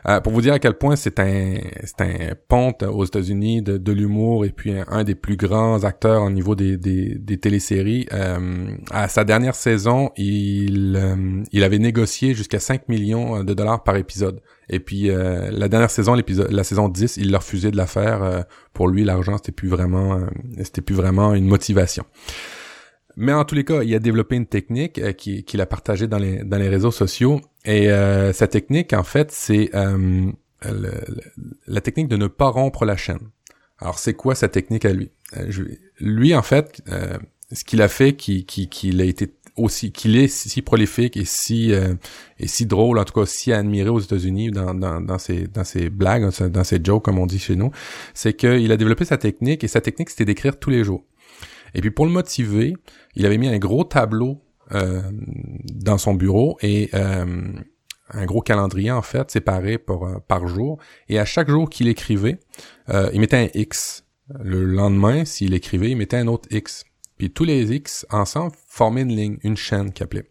Euh, pour vous dire à quel point c'est un c'est un ponte aux États-Unis de, de l'humour et puis un, des plus grands acteurs au niveau des, des, des téléséries. Euh, à sa dernière saison, il euh, il avait négocié jusqu'à 5 millions de dollars par épisode. Et puis la dernière saison, l'épisode la saison 10, il leur refusé de la faire. pour lui, l'argent c'était plus vraiment c'était plus vraiment une motivation. Mais en tous les cas, il a développé une technique euh, qu'il a partagée dans les, dans les réseaux sociaux. Et sa technique, en fait, c'est la technique de ne pas rompre la chaîne. Alors, c'est quoi sa technique à lui? lui, en fait, ce qu'il a fait, qu'il qui, a été aussi qu'il est si prolifique et si euh, et si drôle en tout cas si admiré aux États-Unis dans, dans, dans ses dans ses blagues dans ses jokes comme on dit chez nous c'est qu'il a développé sa technique et sa technique c'était d'écrire tous les jours et puis pour le motiver il avait mis un gros tableau euh, dans son bureau et euh, un gros calendrier en fait séparé par par jour. Et à chaque jour qu'il écrivait il mettait un X. Le lendemain s'il écrivait il mettait un autre X. Puis tous les X ensemble formaient une ligne, une chaîne qu'il appelait.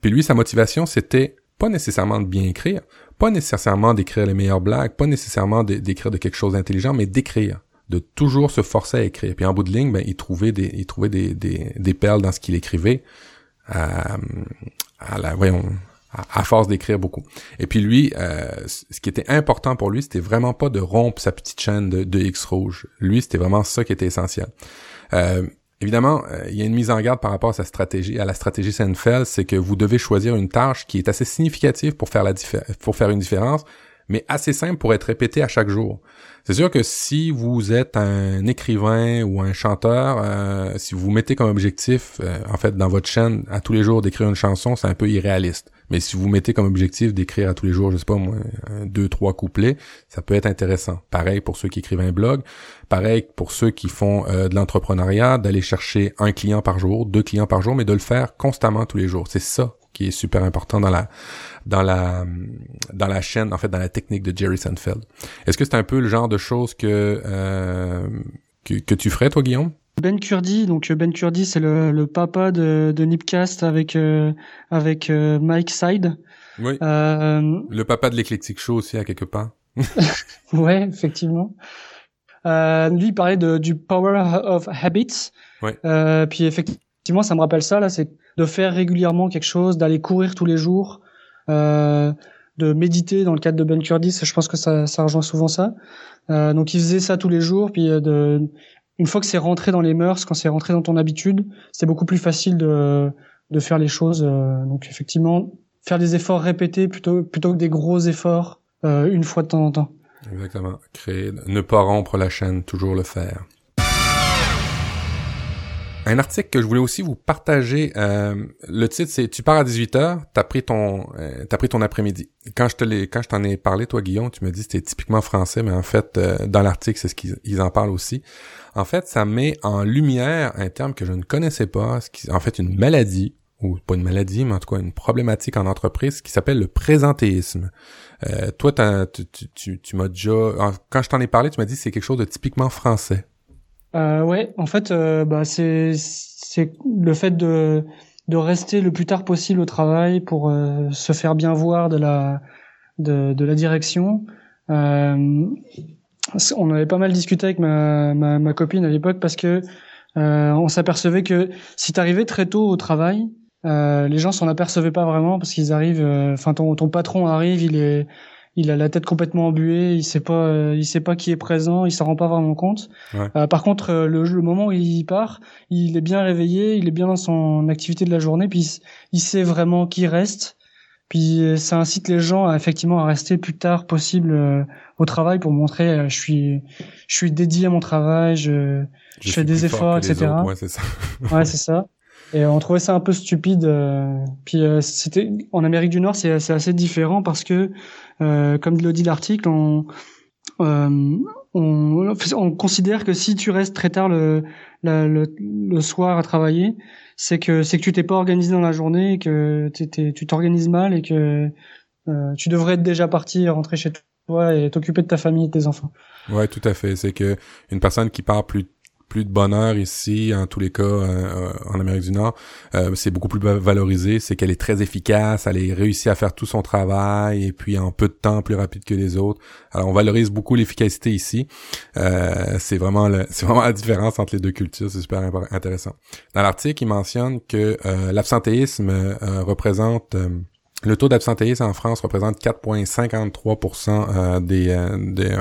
Puis lui, sa motivation, c'était pas nécessairement de bien écrire, pas nécessairement d'écrire les meilleures blagues, pas nécessairement d'écrire de quelque chose d'intelligent, mais d'écrire, de toujours se forcer à écrire. Puis en bout de ligne, ben, il trouvait des, il trouvait des, des, des perles dans ce qu'il écrivait, à, à la, voyons, à, force d'écrire beaucoup. Et puis lui, euh, ce qui était important pour lui, c'était vraiment pas de rompre sa petite chaîne de, de X rouge. Lui, c'était vraiment ça qui était essentiel. Euh, Évidemment, euh, il y a une mise en garde par rapport à sa stratégie, à la stratégie Seinfeld, c'est que vous devez choisir une tâche qui est assez significative pour faire la pour faire une différence, mais assez simple pour être répétée à chaque jour. C'est sûr que si vous êtes un écrivain ou un chanteur, euh, si vous mettez comme objectif, euh, en fait, dans votre chaîne, à tous les jours d'écrire une chanson, c'est un peu irréaliste. Mais si vous mettez comme objectif d'écrire à tous les jours, je sais pas moi, deux, trois couplets, ça peut être intéressant. Pareil pour ceux qui écrivent un blog, pareil pour ceux qui font euh, de l'entrepreneuriat, d'aller chercher un client par jour, deux clients par jour, mais de le faire constamment tous les jours. C'est ça qui est super important dans la dans la dans la chaîne, en fait, dans la technique de Jerry Seinfeld. Est-ce que c'est un peu le genre de choses que euh, que, tu ferais, toi, Guillaume? Ben Kurdi, donc Ben Kurdi, c'est le, le papa de, de Nipcast avec euh, avec euh, Mike Side. Oui. le papa de l'éclectique show aussi à quelque part. ouais, effectivement. lui, il parlait de, du power of habits. Ouais. puis effectivement, ça me rappelle ça là, c'est de faire régulièrement quelque chose, d'aller courir tous les jours, euh, de méditer dans le cadre de Ben Curtis. Je pense que ça, ça rejoint souvent ça. Euh, donc il faisait ça tous les jours, puis euh, une fois que c'est rentré dans les mœurs, quand c'est rentré dans ton habitude, c'est beaucoup plus facile de, de faire les choses. Euh, donc effectivement, faire des efforts répétés plutôt plutôt que des gros efforts euh, une fois de temps en temps. Exactement. Créer, ne pas rompre la chaîne, toujours le faire. Un article que je voulais aussi vous partager. Euh, le titre c'est Tu pars à 18h, t'as pris ton euh, t'as pris ton après-midi. Quand je te l'ai quand je t'en ai parlé toi Guillaume, tu me dis c'était typiquement français, mais en fait euh, dans l'article c'est ce qu'ils en parlent aussi. En fait, ça met en lumière un terme que je ne connaissais pas, ce qui en fait une maladie ou pas une maladie, mais en tout cas une problématique en entreprise qui s'appelle le présentéisme. Toi, tu, tu, tu m'as déjà, quand je t'en ai parlé, tu m'as dit que c'est quelque chose de typiquement français. Euh, ouais, en fait, euh, bah, c'est c'est le fait de de rester le plus tard possible au travail pour euh, se faire bien voir de la de, de la direction. Euh, on avait pas mal discuté avec ma, ma, copine à l'époque parce que on s'apercevait que si tu arrivais très tôt au travail, les gens s'en apercevaient pas vraiment parce qu'ils arrivent. Enfin, ton, ton patron arrive, il est il a la tête complètement embuée, il sait pas, euh, il sait pas qui est présent, il s'en rend pas vraiment compte. Euh, par contre, euh, le, le, moment où il part, il est bien réveillé, il est bien dans son activité de la journée, puis il, sait vraiment qui reste. Puis ça incite les gens à effectivement à rester le plus tard possible au travail pour montrer je suis je suis dédié à mon travail, je, je, fais des efforts, etc. ouais, c'est ça. ouais, c'est ça. Et on trouvait ça un peu stupide. puis c'était en Amérique du Nord, c'est assez différent parce que euh, comme le dit l'article, on, euh, on, on, considère que si tu restes très tard le, le, le soir à travailler, c'est que c'est que tu t'es pas organisé dans la journée, et que tu t'organises mal et que euh, tu devrais être déjà parti, rentrer chez toi et t'occuper de ta famille et de tes enfants. Ouais, tout à fait. C'est que une personne qui part plus plus de bonheur ici, en tous les cas, euh, euh, en Amérique du Nord. Euh, c'est beaucoup plus valorisé. C'est qu'elle est très efficace, elle a réussi à faire tout son travail et puis en peu de temps plus rapide que les autres. Alors on valorise beaucoup l'efficacité ici. c'est vraiment le, c'est vraiment la différence entre les deux cultures. C'est super intéressant. Dans l'article, il mentionne que l'absentéisme représente Le taux d'absentéisme en France représente 4,53% des, des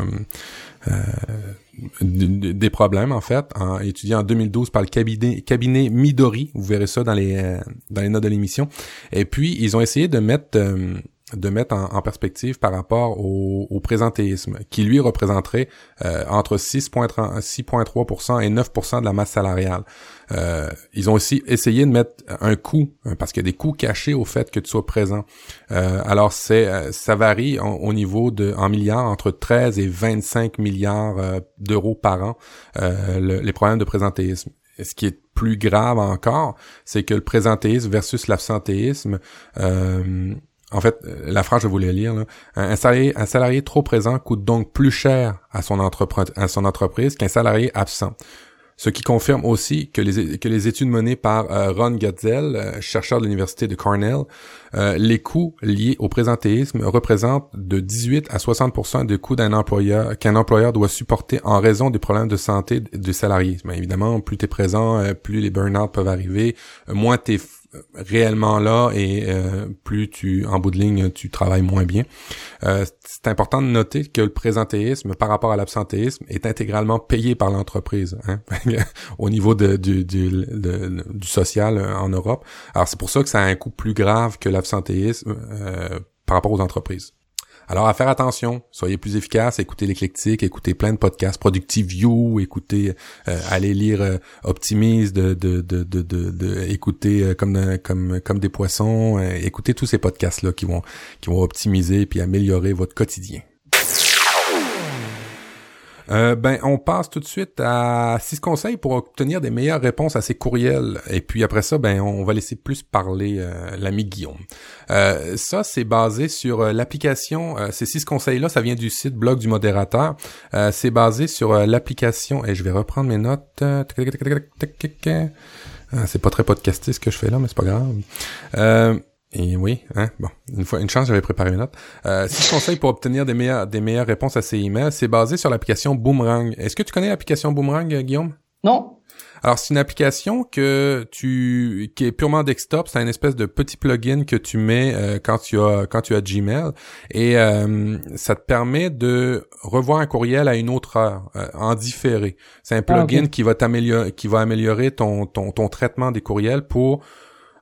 des problèmes en fait, en, étudié en 2012 par le cabinet, cabinet Midori. Vous verrez ça dans les euh, dans les notes de l'émission. Et puis ils ont essayé de mettre euh, de mettre en, perspective par rapport au, présentéisme, qui lui représenterait euh, entre 6,3% et 9% de la masse salariale. Euh, ils ont aussi essayé de mettre un coût, hein, parce qu'il y a des coûts cachés au fait que tu sois présent. Euh, alors c'est euh, ça varie au niveau de en milliards entre 13 et 25 milliards d'euros par an les problèmes de présentéisme. Ce qui est plus grave encore, c'est que le présentéisme versus l'absentéisme en fait, la phrase, je voulais lire. Un, salarié, trop présent coûte donc plus cher à son, entreprise qu'un salarié absent ce qui confirme aussi que les, que les études menées par euh, Ron Gatzel, euh, chercheur de l'université de Cornell, euh, les coûts liés au présentéisme représentent de 18 à 60% des coûts d'un employeur qu'un employeur doit supporter en raison des problèmes de santé du salarié. évidemment, plus tu es présent, plus les burn-out peuvent arriver, moins tu es réellement là et euh, plus tu en bout de ligne tu travailles moins bien. Euh, c'est important de noter que le présentéisme par rapport à l'absentéisme est intégralement payé par l'entreprise hein, au niveau du, du, du social euh, en Europe. Alors c'est pour ça que ça a un coût plus grave que l'absentéisme par rapport aux entreprises. Alors, à faire attention, soyez plus efficaces, écoutez l'éclectique, écoutez plein de podcasts, Productive View, écoutez, euh, allez lire euh, Optimise, de, de, de, de, de, écoutez euh, comme, comme, comme des poissons, écoutez tous ces podcasts-là qui vont, qui vont optimiser puis améliorer votre quotidien. Euh, ben, on passe tout de suite à six conseils pour obtenir des meilleures réponses à ces courriels. Et puis après ça, ben, on va laisser plus parler euh, l'ami Guillaume. Euh, ça, c'est basé sur l'application. ces six conseils-là, ça vient du site blog du modérateur. c'est basé sur l'application. Et je vais reprendre mes notes. c'est pas très podcasté ce que je fais là, mais c'est pas grave. Et oui, hein, bon, une fois, une chance, j'avais préparé une note. Euh, six conseils pour obtenir des meilleures, des meilleures réponses à ces emails, c'est basé sur l'application Boomerang. Est-ce que tu connais l'application Boomerang, euh, Guillaume? Non. Alors, c'est une application que tu, qui est purement desktop. C'est une espèce de petit plugin que tu mets euh, quand tu as, quand tu as Gmail, et euh, ça te permet de revoir un courriel à une autre heure, en différé. C'est un ah, plugin qui va t'améliorer, qui va améliorer ton, ton, ton traitement des courriels pour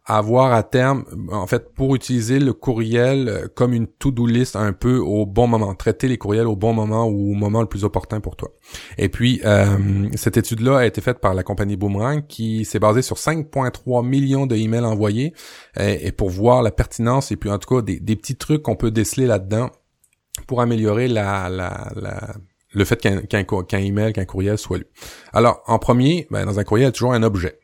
avoir à terme, en fait, pour utiliser le courriel euh, comme une to-do list un peu au bon moment, traiter les courriels au bon moment ou au moment le plus opportun pour toi. Et puis, euh, cette étude-là a été faite par la compagnie Boomerang qui s'est basée sur 5,3 millions de emails envoyés et, pour voir la pertinence et puis en tout cas des, petits trucs qu'on peut déceler là-dedans pour améliorer la, la, le fait qu'un qu'un email, qu'un courriel soit lu. Alors, en premier, ben, dans un courriel, il y a toujours un objet.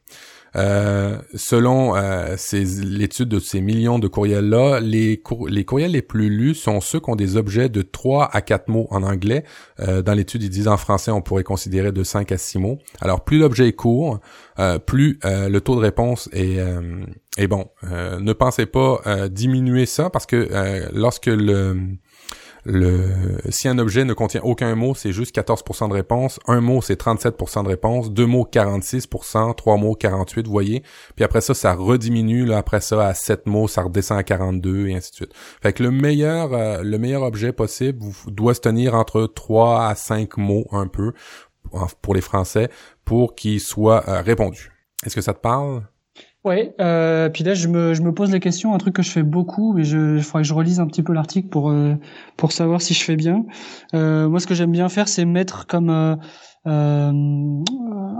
Euh, selon euh, l'étude de ces millions de courriels-là, les, les courriels les plus lus sont ceux qui ont des objets de 3 à 4 mots en anglais. Euh, dans l'étude, ils disent en français, on pourrait considérer de 5 à 6 mots. Alors, plus l'objet est court, plus le taux de réponse est, est bon. ne pensez pas diminuer ça parce que lorsque le si un objet ne contient aucun mot, c'est juste 14% de réponse. Un mot, c'est 37% de réponse. Deux mots, 46%. Trois mots, 48, vous voyez. Puis après ça, ça rediminue. Là, après ça, à 7 mots, ça redescend à 42 et ainsi de suite. Fait que le meilleur, euh, le meilleur objet possible doit se tenir entre 3 à 5 mots un peu pour les Français pour qu'il soit euh, répondu. Est-ce que ça te parle? Ouais, euh, puis là je me, je me pose la question, un truc que je fais beaucoup, mais je, il faudrait que je relise un petit peu l'article pour euh, pour savoir si je fais bien. Euh, moi, ce que j'aime bien faire, c'est mettre comme euh, euh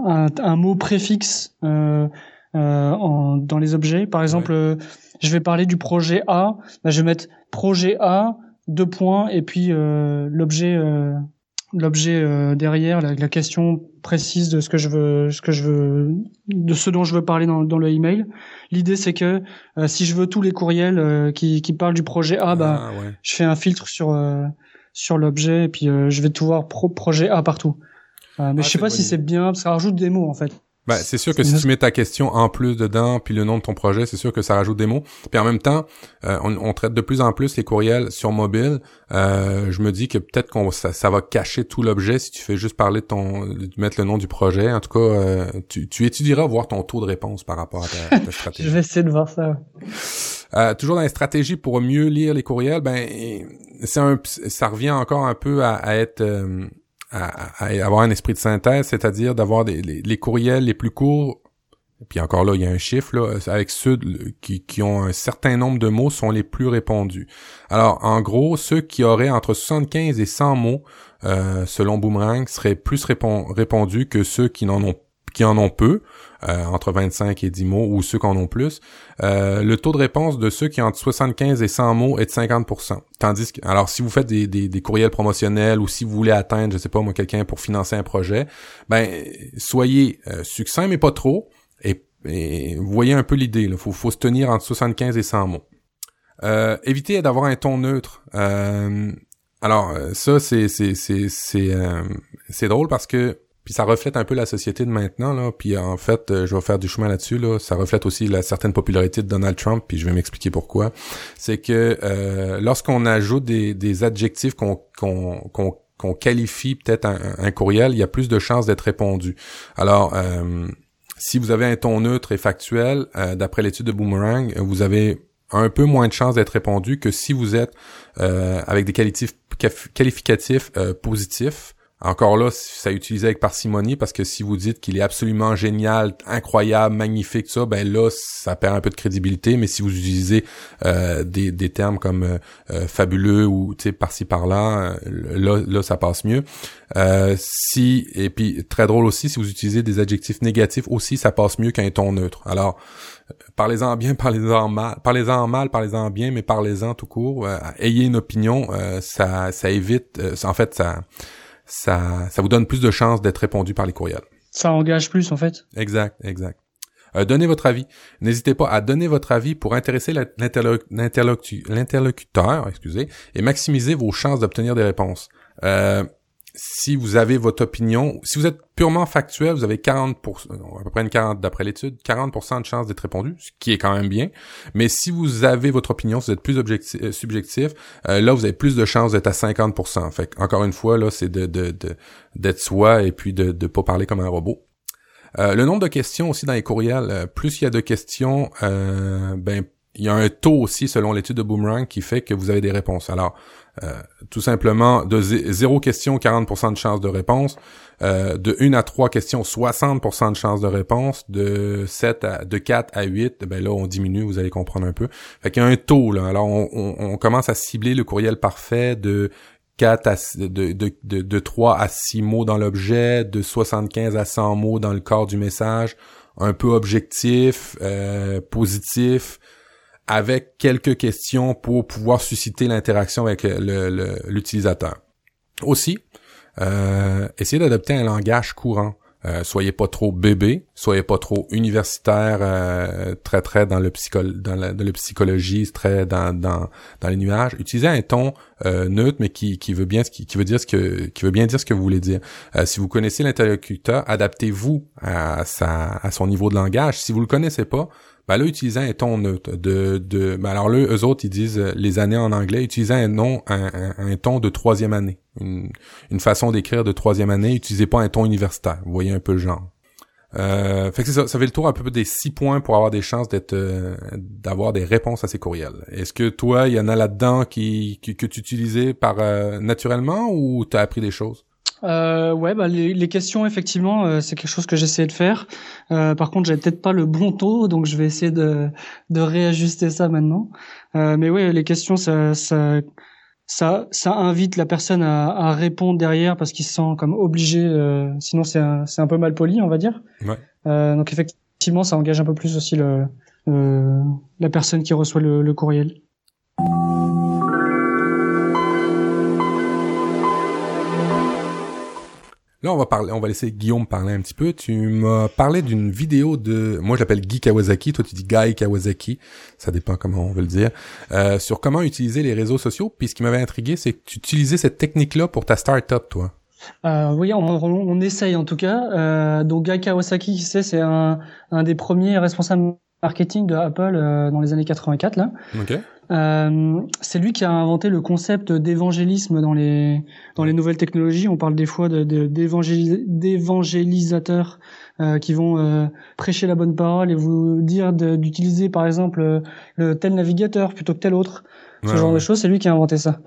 un, un, mot préfixe euh, en, dans les objets. Par exemple, je vais parler du projet A, bah, je vais mettre projet A deux points et puis l'objet l'objet euh, derrière, la, la, question précise de ce que je veux, ce que je veux, de ce dont je veux parler dans, dans le email. L'idée c'est que euh, si je veux tous les courriels euh, qui, qui parlent du projet A, bah, ah, je fais un filtre sur sur l'objet et puis je vais tout voir pro projet A partout. mais ah, je sais pas si c'est bien, parce que ça rajoute des mots en fait. Ben, c'est sûr que si tu mets ta question en plus dedans, puis le nom de ton projet, c'est sûr que ça rajoute des mots. Puis en même temps, euh, on, traite de plus en plus les courriels sur mobile. Euh, je me dis que peut-être qu'on ça, ça, va cacher tout l'objet si tu fais juste parler de ton, de mettre le nom du projet. En tout cas, euh, tu, tu, étudieras voir ton taux de réponse par rapport à ta, stratégie. je vais essayer de voir ça. toujours dans les stratégies pour mieux lire les courriels, ben c'est un, ça revient encore un peu à, à être avoir un esprit de synthèse, c'est-à-dire d'avoir les, courriels les plus courts. Puis encore là, il y a un chiffre là, avec ceux qui, ont un certain nombre de mots sont les plus répondus. Alors, en gros, ceux qui auraient entre 75 et 100 mots, euh, selon Boomerang, seraient plus répondus que ceux qui n'en ont qui en ont peu, euh, entre 25 et 10 mots, ou ceux qui en ont plus. Euh, le taux de réponse de ceux qui ont entre 75 et 100 mots est de 50%. Tandis que, alors si vous faites des, des, courriels promotionnels ou si vous voulez atteindre, je sais pas moi, quelqu'un pour financer un projet, ben soyez euh, succinct mais pas trop, et, vous voyez un peu l'idée. Il faut, faut se tenir entre 75 et 100 mots. Euh, évitez d'avoir un ton neutre. alors ça c'est c'est c'est drôle parce que puis ça reflète un peu la société de maintenant, là. Puis en fait, euh, je vais faire du chemin là-dessus, là. Ça reflète aussi la certaine popularité de Donald Trump, puis je vais m'expliquer pourquoi. C'est que euh, lorsqu'on ajoute des, des adjectifs qu'on qualifie peut-être un, courriel, il y a plus de chances d'être répondu. Alors, euh, si vous avez un ton neutre et factuel, d'après l'étude de Boomerang, vous avez un peu moins de chances d'être répondu que si vous êtes avec des qualificatifs, qualificatifs positifs encore là, ça utilisé avec parcimonie parce que si vous dites qu'il est absolument génial, incroyable, magnifique, ça, ben là, ça perd un peu de crédibilité. Mais si vous utilisez euh, des, des termes comme euh, euh, fabuleux ou par-ci par-là, là, là, ça passe mieux. si et puis très drôle aussi, si vous utilisez des adjectifs négatifs aussi, ça passe mieux qu'un ton neutre. Alors parlez-en bien, parlez-en mal, parlez-en mal, parlez-en bien, mais parlez-en tout court. ayez une opinion, ça, ça évite, en fait, ça, ça, ça vous donne plus de chances d'être répondu par les courriels. Ça engage plus en fait. Exact, exact. Euh, donnez votre avis. N'hésitez pas à donner votre avis pour intéresser l'interlocuteur, excusez, et maximiser vos chances d'obtenir des réponses. Euh, si vous avez votre opinion, si vous êtes purement factuel, vous avez 40%, à peu près une 40 d'après l'étude, 40% de chances d'être répondu, ce qui est quand même bien. Mais si vous avez votre opinion, si vous êtes plus objectif, euh, subjectif, euh, là vous avez plus de chances d'être à 50%. Fait encore une fois, là, c'est de, d'être soi et puis de ne pas parler comme un robot. Euh, le nombre de questions aussi dans les courriels, plus il y a de questions, ben il y a un taux aussi selon l'étude de Boomerang qui fait que vous avez des réponses. Alors, euh, tout simplement, de zéro question, 40% de chance de réponse. Euh, de 1 à 3 questions, 60% de chance de réponse. De 7 à, de 4 à 8, ben là, on diminue, vous allez comprendre un peu. Fait qu'il y a un taux, là. Alors, on, on, commence à cibler le courriel parfait de 4 à, de, de, de, de 3 à 6 mots dans l'objet, de 75 à 100 mots dans le corps du message, un peu objectif, euh, positif, avec quelques questions pour pouvoir susciter l'interaction avec l'utilisateur. Aussi, euh, essayez d'adopter un langage courant. Euh, soyez pas trop bébé, soyez pas trop universitaire, euh, très très dans le dans la, psychologie, très dans, dans dans les nuages. Utilisez un ton euh, neutre, mais qui, qui veut bien qui, qui veut dire ce que qui veut bien dire ce que vous voulez dire. si vous connaissez l'interlocuteur, adaptez-vous à sa à son niveau de langage. Si vous le connaissez pas, ben là, utilisant un ton neutre, de, de ben alors là, eux autres, ils disent euh, les années en anglais, utilisant un nom, un, un, ton de troisième année, une, façon d'écrire de troisième année, utilisez pas un ton universitaire. Vous voyez un peu le genre. Euh, fait que ça, ça fait le tour à peu des six points pour avoir des chances d'être, euh, d'avoir des réponses à ces courriels. Est-ce que toi, il y en a là-dedans qui, que tu utilisais par euh, naturellement ou t'as appris des choses? Euh, ouais, bah les, les questions effectivement, euh, c'est quelque chose que j'essaie de faire. Euh, par contre, j'avais peut-être pas le bon taux, donc je vais essayer de, de réajuster ça maintenant. Euh, mais oui, les questions, ça, ça, ça, ça invite la personne à, à répondre derrière parce qu'il se sent comme obligé. Euh, sinon, c'est un, c'est un peu mal poli, on va dire. Ouais. Euh, donc effectivement, ça engage un peu plus aussi le, la personne qui reçoit le, le courriel. Là, on va parler, on va laisser Guillaume parler un petit peu. Tu m'as parlé d'une vidéo de, moi je l'appelle Guy Kawasaki, toi tu dis Guy Kawasaki, ça dépend comment on veut le dire, euh, sur comment utiliser les réseaux sociaux. Puis ce qui m'avait intrigué, c'est que tu utilisais cette technique-là pour ta start-up, toi. euh, Oui, on, on, essaye en tout cas. Euh, donc Guy Kawasaki, qui sait, c'est un, un des premiers responsables marketing de Apple euh, dans les années 84 là. Okay. Euh, c'est lui qui a inventé le concept d'évangélisme dans les dans les nouvelles technologies. On parle des fois d'évangélisateurs euh, qui vont euh, prêcher la bonne parole et vous dire d'utiliser par exemple le tel navigateur plutôt que tel autre. Ce genre de choses, c'est lui qui a inventé ça.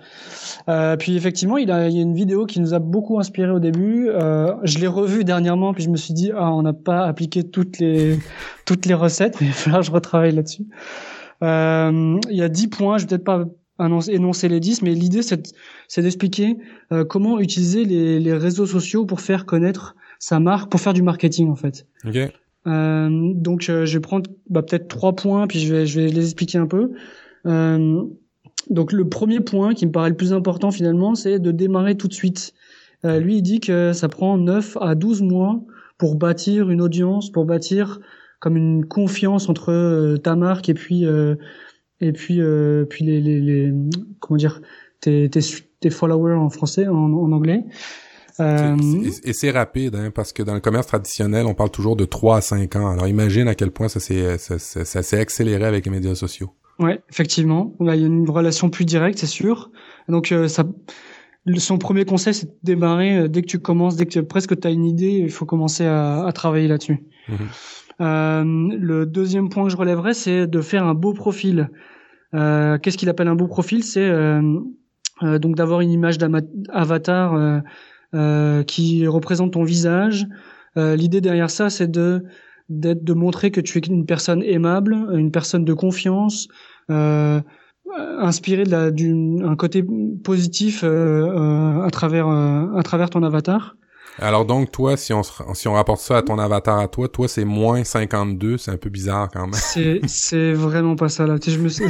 Euh, puis effectivement, il, a, il y a une vidéo qui nous a beaucoup inspiré au début. Euh, je l'ai revue dernièrement, puis je me suis dit ah on n'a pas appliqué toutes les toutes les recettes, mais il va falloir que je retravaille là-dessus. Euh, il y a 10 points, je vais peut-être pas énoncer les 10, mais l'idée c'est d'expliquer euh, comment utiliser les, les réseaux sociaux pour faire connaître sa marque pour faire du marketing en fait. Okay. Euh, donc euh, je vais prendre bah, peut-être trois points puis je vais je vais les expliquer un peu. Euh, donc le premier point qui me paraît le plus important finalement, c'est de démarrer tout de suite. Euh, lui il dit que ça prend 9 à 12 mois pour bâtir une audience, pour bâtir comme une confiance entre euh, ta marque et puis euh, et puis puis les, les, les, comment dire tes, tes, tes followers en français en, en anglais. Euh... Et, c'est rapide, hein, parce que dans le commerce traditionnel, on parle toujours de 3 à 5 ans. Alors imagine à quel point ça s'est ça, accéléré avec les médias sociaux. Ouais, effectivement. il y a une relation plus directe, c'est sûr. Donc euh, ça, son premier conseil, c'est de démarrer euh, dès que tu commences, dès que presque tu as une idée, il faut commencer à, à travailler là-dessus. Mmh. Euh, le deuxième point que je relèverais, c'est de faire un beau profil. Euh, Qu'est-ce qu'il appelle un beau profil? C'est euh, donc d'avoir une image d'avatar qui représente ton visage. L'idée derrière ça, c'est de montrer que tu es une personne aimable, une personne de confiance, inspiré de la d'un côté positif à travers ton avatar. Alors donc toi, si on si on rapporte ça à ton avatar à toi, toi c'est moins 52, c'est un peu bizarre quand même. C'est c'est vraiment pas ça là. Tu sais, je me je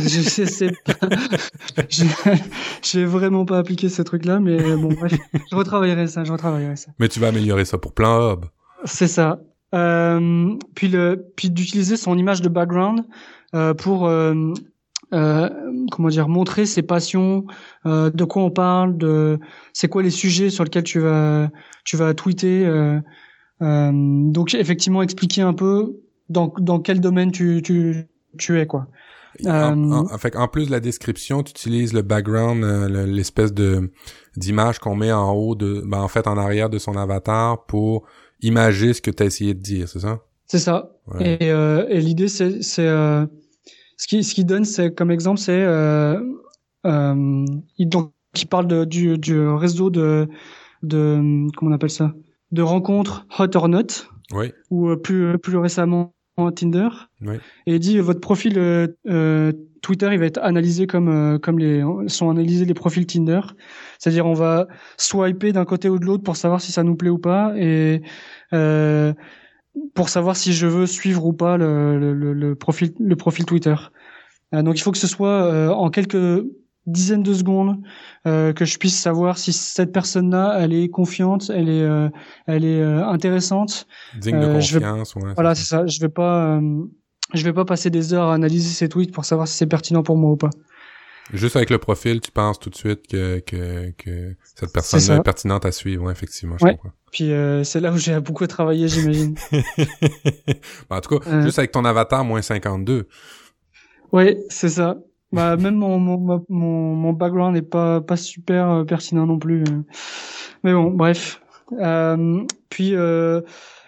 j'ai vraiment pas appliqué ce truc là, mais bon bref, je retravaillerai ça, je retravaillerai ça. Mais tu vas améliorer ça pour plein hub. C'est ça. Euh, puis le puis d'utiliser son image de background euh, pour euh, euh, comment dire montrer ses passions, euh, de quoi on parle, de c'est quoi les sujets sur lesquels tu vas tu vas tweeter. Euh, euh donc effectivement expliquer un peu dans dans quel domaine tu tu tu es quoi. En, en, en, fait, en plus de la description, tu utilises le background, l'espèce de d'image qu'on met en haut de, ben, en fait, en arrière de son avatar pour imager ce que tu as essayé de dire, c'est ça? C'est ça. Et, euh, et l'idée, c'est, c'est euh, ce qui ce qui donne c'est comme exemple c'est euh, euh, il donc qui parle de, du, du réseau de de comment on appelle ça? De rencontres hot or not. Ou euh, plus plus récemment Tinder. Et il dit votre profil euh, euh, Twitter il va être analysé comme euh, comme les sont analysés les profils Tinder. C'est-à-dire on va swiper d'un côté ou de l'autre pour savoir si ça nous plaît ou pas. Et euh, pour savoir si je veux suivre ou pas le, le, le profil le profil Twitter. Euh, donc il faut que ce soit euh, en quelques dizaines de secondes euh, que je puisse savoir si cette personne-là elle est confiante, elle est euh, elle est euh, intéressante. Digne de confiance. Vais... voilà c'est ça. Je vais pas je vais pas passer des heures à analyser ses tweets pour savoir si c'est pertinent pour moi ou pas. Juste avec le profil, tu penses tout de suite que, que, que cette personne est, est, pertinente à suivre, ouais, effectivement, je ouais. Puis euh, c'est là où j'ai beaucoup travaillé, j'imagine. bah, en tout cas, euh... juste avec ton avatar moins 52. Oui, c'est ça. Bah même mon mon mon, mon background n'est pas pas super euh, pertinent non plus. Euh. Mais bon, bref. Euh, puis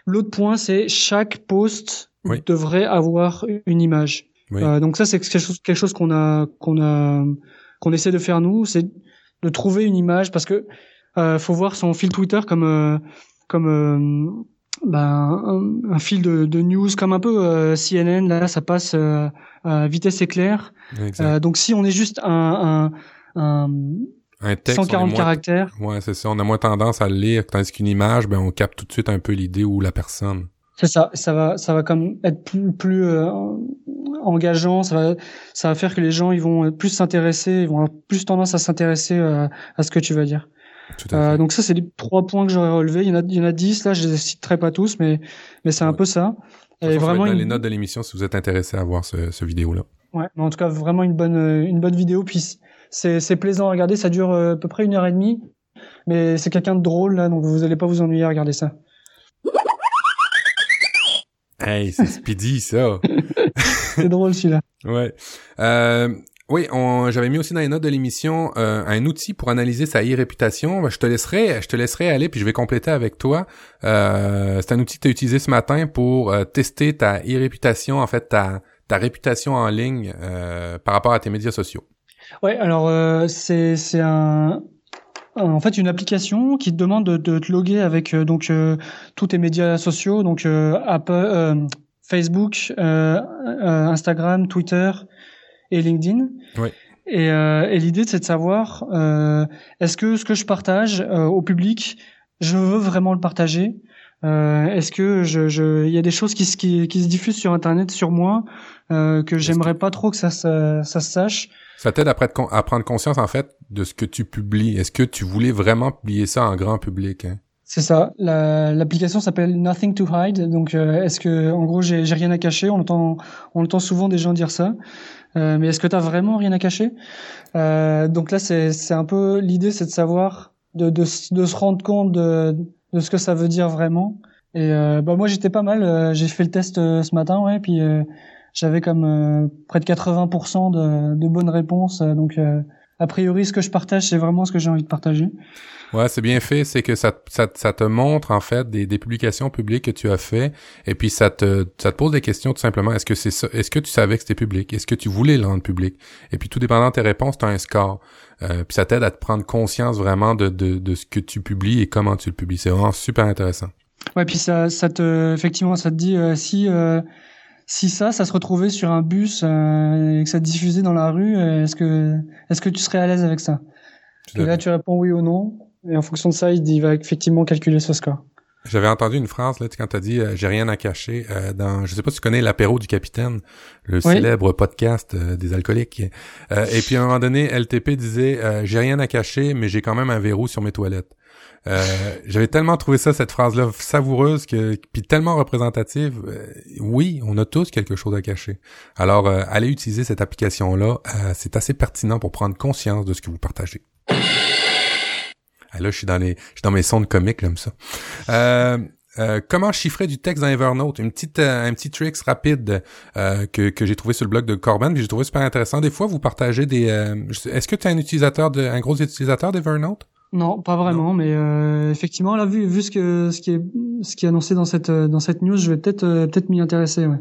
l'autre point, c'est chaque post oui. devrait avoir une image. Oui. Euh, donc ça c'est quelque chose quelque chose qu'on a qu'on a qu'on essaie de faire nous, c'est de trouver une image parce que euh, faut voir son fil Twitter comme euh, comme euh, ben, un, un, fil de, de, news comme un peu euh, CNN là ça passe à vitesse éclair. donc si on est juste un, un, un un texte, 140 moins, caractères. Ouais, c'est ça. On a moins tendance à le lire, tandis qu'une image, ben, on capte tout de suite un peu l'idée ou la personne. C'est ça. Ça va, ça va comme être plus, plus euh, engageant. Ça va, ça va faire que les gens, ils vont plus s'intéresser, ils vont avoir plus tendance à s'intéresser euh, à ce que tu vas dire. Euh, donc ça, c'est les trois points que j'aurais relevés. Il y en a, il y en a dix. Là, je les citerai pas tous, mais, mais c'est un peu ça. Et vraiment, dans une... les notes de l'émission si vous êtes intéressé à voir ce, ce vidéo-là. Ouais, mais en tout cas, vraiment une bonne, une bonne vidéo. Puis c'est, c'est plaisant à regarder. Ça dure à peu près une heure et demie. mais c'est quelqu'un de drôle là, donc vous allez pas vous ennuyer à regarder ça. Hey, c'est Speedy ça. c'est drôle celui-là. Ouais. Euh, oui, j'avais mis aussi dans les notes de l'émission euh, un outil pour analyser sa e-réputation. Ben, je te laisserai, je te laisserai aller puis je vais compléter avec toi. Euh, c'est un outil que tu as utilisé ce matin pour euh, tester ta e-réputation, en fait ta ta réputation en ligne euh, par rapport à tes médias sociaux. Ouais, alors euh, c'est c'est un en fait une application qui te demande de, de te loguer avec donc tous tes médias sociaux, donc Apple, Facebook, Instagram, Twitter et LinkedIn. Et, euh, et l'idée, c'est de savoir euh, est-ce que ce que je partage euh, au public, je veux vraiment le partager euh, Est-ce que je, je, il y a des choses qui, qui, qui se diffusent sur Internet sur moi euh, que j'aimerais pas trop que ça, ça, ça se sache? Ça t'aide à, à prendre conscience en fait de ce que tu publies? Est-ce que tu voulais vraiment publier ça en grand public hein? C'est ça. L'application s'appelle Nothing to Hide. Donc, euh, est-ce que, en gros, j'ai rien à cacher? On entend, on entend souvent des gens dire ça. Euh, mais est-ce que tu as vraiment rien à cacher? Euh, Donc là, c'est un peu l'idée, c'est de savoir, de, de, de, se rendre compte de, de ce que ça veut dire vraiment. Et euh, bah moi, j'étais pas mal. j'ai fait le test ce matin, ouais, puis j'avais comme près de 80% de, de bonnes réponses. donc, a priori, ce que je partage, c'est vraiment ce que j'ai envie de partager. Ouais, c'est bien fait. C'est que ça, ça, ça, te montre en fait des, des publications publiques que tu as fait, et puis ça te, ça te pose des questions tout simplement. Est-ce que c'est ça Est-ce que tu savais que c'était public? Est-ce que tu voulais le rendre public? Et puis tout dépendant de tes réponses, tu as un score. Euh, puis ça t'aide à te prendre conscience vraiment de, de, de ce que tu publies et comment tu le publies. C'est vraiment super intéressant. Ouais, puis ça, ça te, effectivement, ça te dit euh, si. Euh, si ça, ça se retrouvait sur un bus euh, et que ça diffusait dans la rue, est-ce que, est-ce que tu serais à l'aise avec ça? Et là, tu réponds oui ou non. Et en fonction de ça, il, va effectivement calculer ce score. J'avais entendu une phrase là quand t'as dit euh, j'ai rien à cacher euh, dans je sais pas si tu connais l'apéro du capitaine le célèbre podcast euh, des alcooliques et puis à un moment donné LTP disait j'ai rien à cacher mais j'ai quand même un verrou sur mes toilettes j'avais tellement trouvé ça cette phrase là savoureuse que puis tellement représentative oui on a tous quelque chose à cacher alors allez utiliser cette application là c'est assez pertinent pour prendre conscience de ce que vous partagez ah, là, je suis dans les, je suis dans mes sons de comique, comme ça. Euh, euh, comment chiffrer du texte dans Evernote? Une petite, euh, un petit trick rapide euh, que, que j'ai trouvé sur le blog de Corban, puis j'ai trouvé super intéressant. Des fois, vous partagez des. Est-ce que tu es un utilisateur de, un gros utilisateur d'Evernote? Non, pas vraiment, mais effectivement, là, vu, vu ce que ce qui est ce qui est annoncé dans cette dans cette news, je vais peut-être peut-être m'y intéresser. Ouais.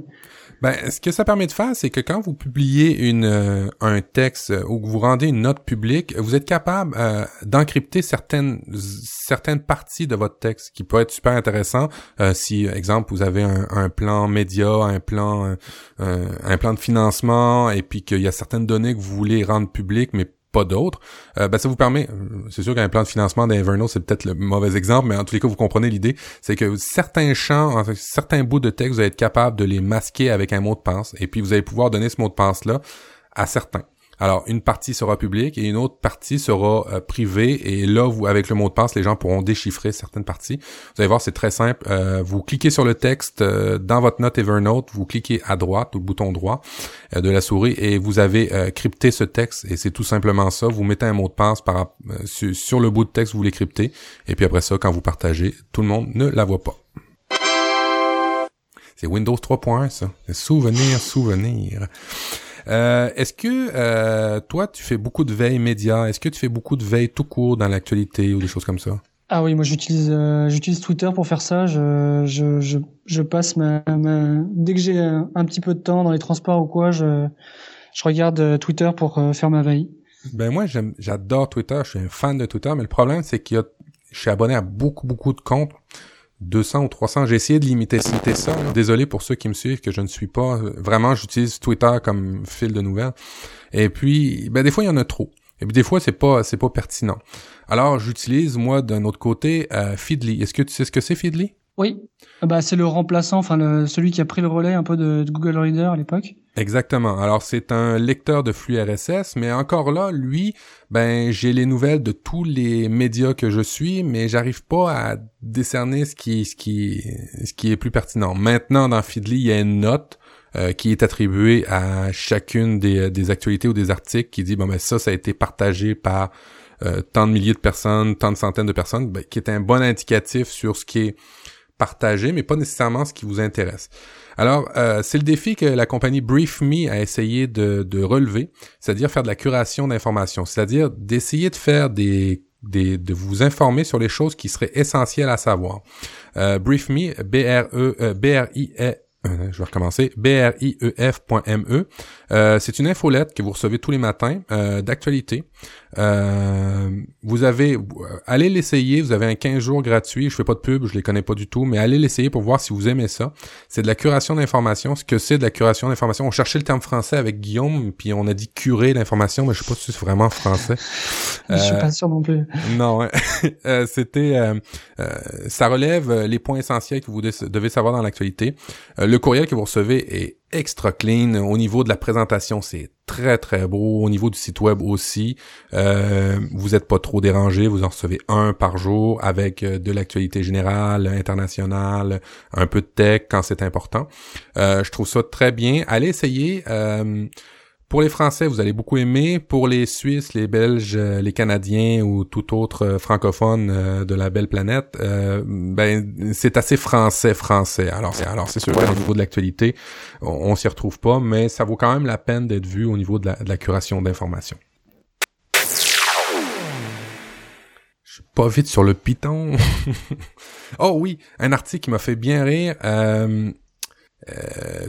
Ben, ce que ça permet de faire, c'est que quand vous publiez une, euh, un texte ou que vous rendez une note publique, vous êtes capable euh, d'encrypter certaines certaines parties de votre texte, qui peut être super intéressant. Euh, si, exemple, vous avez un, un plan média, un plan un plan de financement, et puis qu'il y a certaines données que vous voulez rendre publiques, mais pas d'autres, euh, ben ça vous permet, c'est sûr qu'un plan de financement d'Inverno, c'est peut-être le mauvais exemple, mais en tous les cas, vous comprenez l'idée, c'est que certains champs, certains bouts de texte, vous allez être capable de les masquer avec un mot de passe, et puis vous allez pouvoir donner ce mot de passe-là à certains. Alors, une partie sera publique et une autre partie sera euh, privée. Et là, vous, avec le mot de passe, les gens pourront déchiffrer certaines parties. Vous allez voir, c'est très simple. Euh, vous cliquez sur le texte euh, dans votre note Evernote, vous cliquez à droite, le bouton droit de la souris, et vous avez crypté ce texte. Et c'est tout simplement ça. Vous mettez un mot de passe sur, sur, le bout de texte, vous l'écryptez. Et puis après ça, quand vous partagez, tout le monde ne la voit pas. C'est Windows 3.1, ça. Souvenir, souvenir. Euh, est-ce que euh, toi, tu fais beaucoup de veille média Est-ce que tu fais beaucoup de veille tout court dans l'actualité ou des choses comme ça? Ah oui, moi j'utilise euh, j'utilise Twitter pour faire ça. Je je je, je passe ma, ma, dès que j'ai un, petit peu de temps dans les transports ou quoi, je je regarde Twitter pour faire ma veille. Ben moi j'adore Twitter, je suis un fan de Twitter, mais le problème c'est qu'il y a je suis abonné à beaucoup beaucoup de comptes 200 ou 300. J'ai essayé de limiter ça. Désolé pour ceux qui me suivent que je ne suis pas. Vraiment, j'utilise Twitter comme fil de nouvelles. Et puis, ben des fois il y en a trop. Et puis des fois c'est pas c'est pas pertinent. Alors j'utilise moi d'un autre côté euh, Feedly. Est-ce que tu sais ce que c'est Feedly? Oui. Ah bah c'est le remplaçant, enfin celui qui a pris le relais un peu de Google Reader à l'époque. Exactement. Alors c'est un lecteur de flux RSS, mais encore là, lui, ben j'ai les nouvelles de tous les médias que je suis, mais j'arrive pas à décerner ce qui ce qui ce qui est plus pertinent. Maintenant dans Feedly, il y a une note euh, qui est attribuée à chacune des, des actualités ou des articles qui dit bon ben ça ça a été partagé par tant de milliers de personnes, tant de centaines de personnes, ben, qui est un bon indicatif sur ce qui est partagé, mais pas nécessairement ce qui vous intéresse. Alors, euh, c'est le défi que la compagnie BriefMe a essayé de, relever, c'est-à-dire faire de la curation d'informations, c'est-à-dire d'essayer de faire des, de vous informer sur les choses qui seraient essentielles à savoir. Euh, BriefMe, B-R-E, B-R-I-E, euh, je vais recommencer, brief.me. E. Euh, c'est une infolette que vous recevez tous les matins euh, d'actualité. Euh, vous avez, allez l'essayer. Vous avez un 15 jours gratuit. Je fais pas de pub, je les connais pas du tout, mais allez l'essayer pour voir si vous aimez ça. C'est de la curation d'informations. Ce que c'est de la curation d'informations. On cherchait le terme français avec Guillaume, puis on a dit curer l'information, mais je sais pas si c'est vraiment français. je suis pas sûr non plus. Non, c'était, ça relève les points essentiels que vous devez savoir dans l'actualité le courriel que vous recevez est extra clean. Au niveau de la présentation, c'est très très beau. Au niveau du site web aussi, euh, vous n'êtes pas trop dérangé. Vous en recevez un par jour avec euh, de l'actualité générale, internationale, un peu de tech quand c'est important. Euh, je trouve ça très bien. Allez essayer. Pour les Français, vous allez beaucoup aimer. Pour les Suisses, les Belges, euh, les Canadiens ou tout autre euh, francophone euh, de la belle planète, ben c'est assez français français. Alors c'est alors c'est sûr qu'au niveau de l'actualité, on, s'y retrouve pas, mais ça vaut quand même la peine d'être vu au niveau de la, de la curation d'informations. Je suis pas vite sur le Python. oh oui, un article qui m'a fait bien rire. tu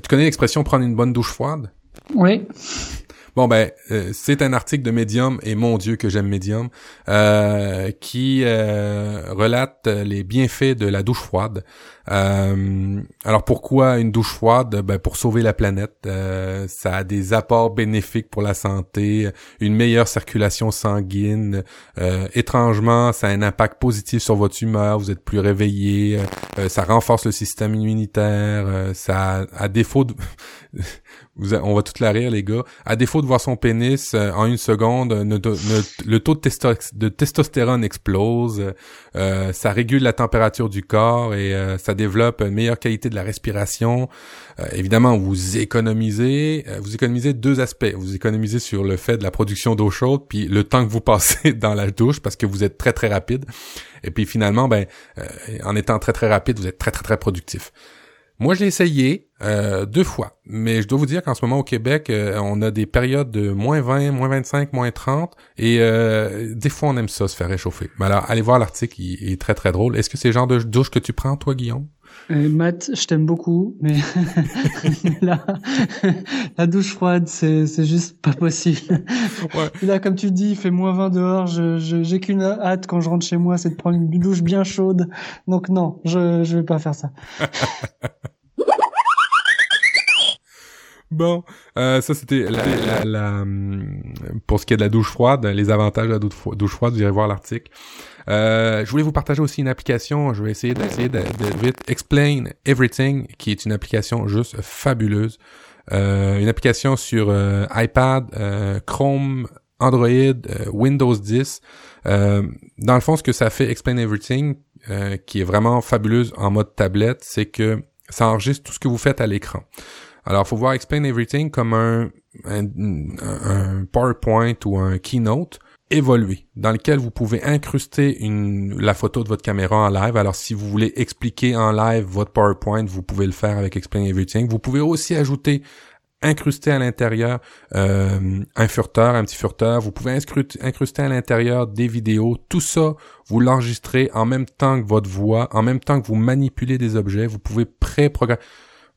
connais l'expression prendre une bonne douche froide? Oui. Bon ben, euh, c'est un article de Medium et mon Dieu que j'aime Medium euh, qui euh, relate les bienfaits de la douche froide. Alors pourquoi une douche froide? Ben pour sauver la planète. ça a des apports bénéfiques pour la santé, une meilleure circulation sanguine. étrangement, ça a un impact positif sur votre humeur. Vous êtes plus réveillé. ça renforce le système immunitaire. ça, à défaut de on va toute la rire, les gars. À défaut de voir son pénis euh, en une seconde, le taux de, testostérone explose. Euh, ça régule la température du corps et euh, ça développe une meilleure qualité de la respiration. évidemment, vous économisez. vous économisez deux aspects. Vous économisez sur le fait de la production d'eau chaude, puis le temps que vous passez dans la douche parce que vous êtes très très rapide. Et puis finalement, ben, en étant très très rapide, vous êtes très très très productif. Moi, je l'ai essayé euh, deux fois, mais je dois vous dire qu'en ce moment au Québec, euh, on a des périodes de moins 20, moins 25, moins 30, et euh, des fois on aime ça, se faire réchauffer. Mais alors, allez voir l'article, il, est très très drôle. Est-ce que c'est le genre de douche que tu prends, toi, Guillaume? Matt, je t'aime beaucoup, mais la, la douche froide, c'est, c'est juste pas possible. Ouais. Là, comme tu dis, il fait moins 20 dehors, je, je, j'ai qu'une hâte quand je rentre chez moi, c'est de prendre une douche bien chaude. Donc non, je, je vais pas faire ça. Bon, euh, ça c'était la, la, hum, pour ce qui est de la douche froide, les avantages de la douche froide, vous irez voir l'article. Euh, je voulais vous partager aussi une application, je vais essayer d'essayer de, vite Explain Everything, qui est une application juste fabuleuse. Euh, une application sur euh, iPad, euh, Chrome, Android, Windows 10. dans le fond, ce que ça fait Explain Everything, qui est vraiment fabuleuse en mode tablette, c'est que ça enregistre tout ce que vous faites à l'écran. Alors, faut voir Explain Everything comme un, un, PowerPoint ou un Keynote évolué, dans lequel vous pouvez incruster la photo de votre caméra en live. Alors, si vous voulez expliquer en live votre PowerPoint, vous pouvez le faire avec Explain Everything. Vous pouvez aussi ajouter incruster à l'intérieur euh, un furteur, un petit furteur. Vous pouvez incruster à l'intérieur des vidéos. Tout ça, vous l'enregistrez en même temps que votre voix, en même temps que vous manipulez des objets. Vous pouvez pré-programmer.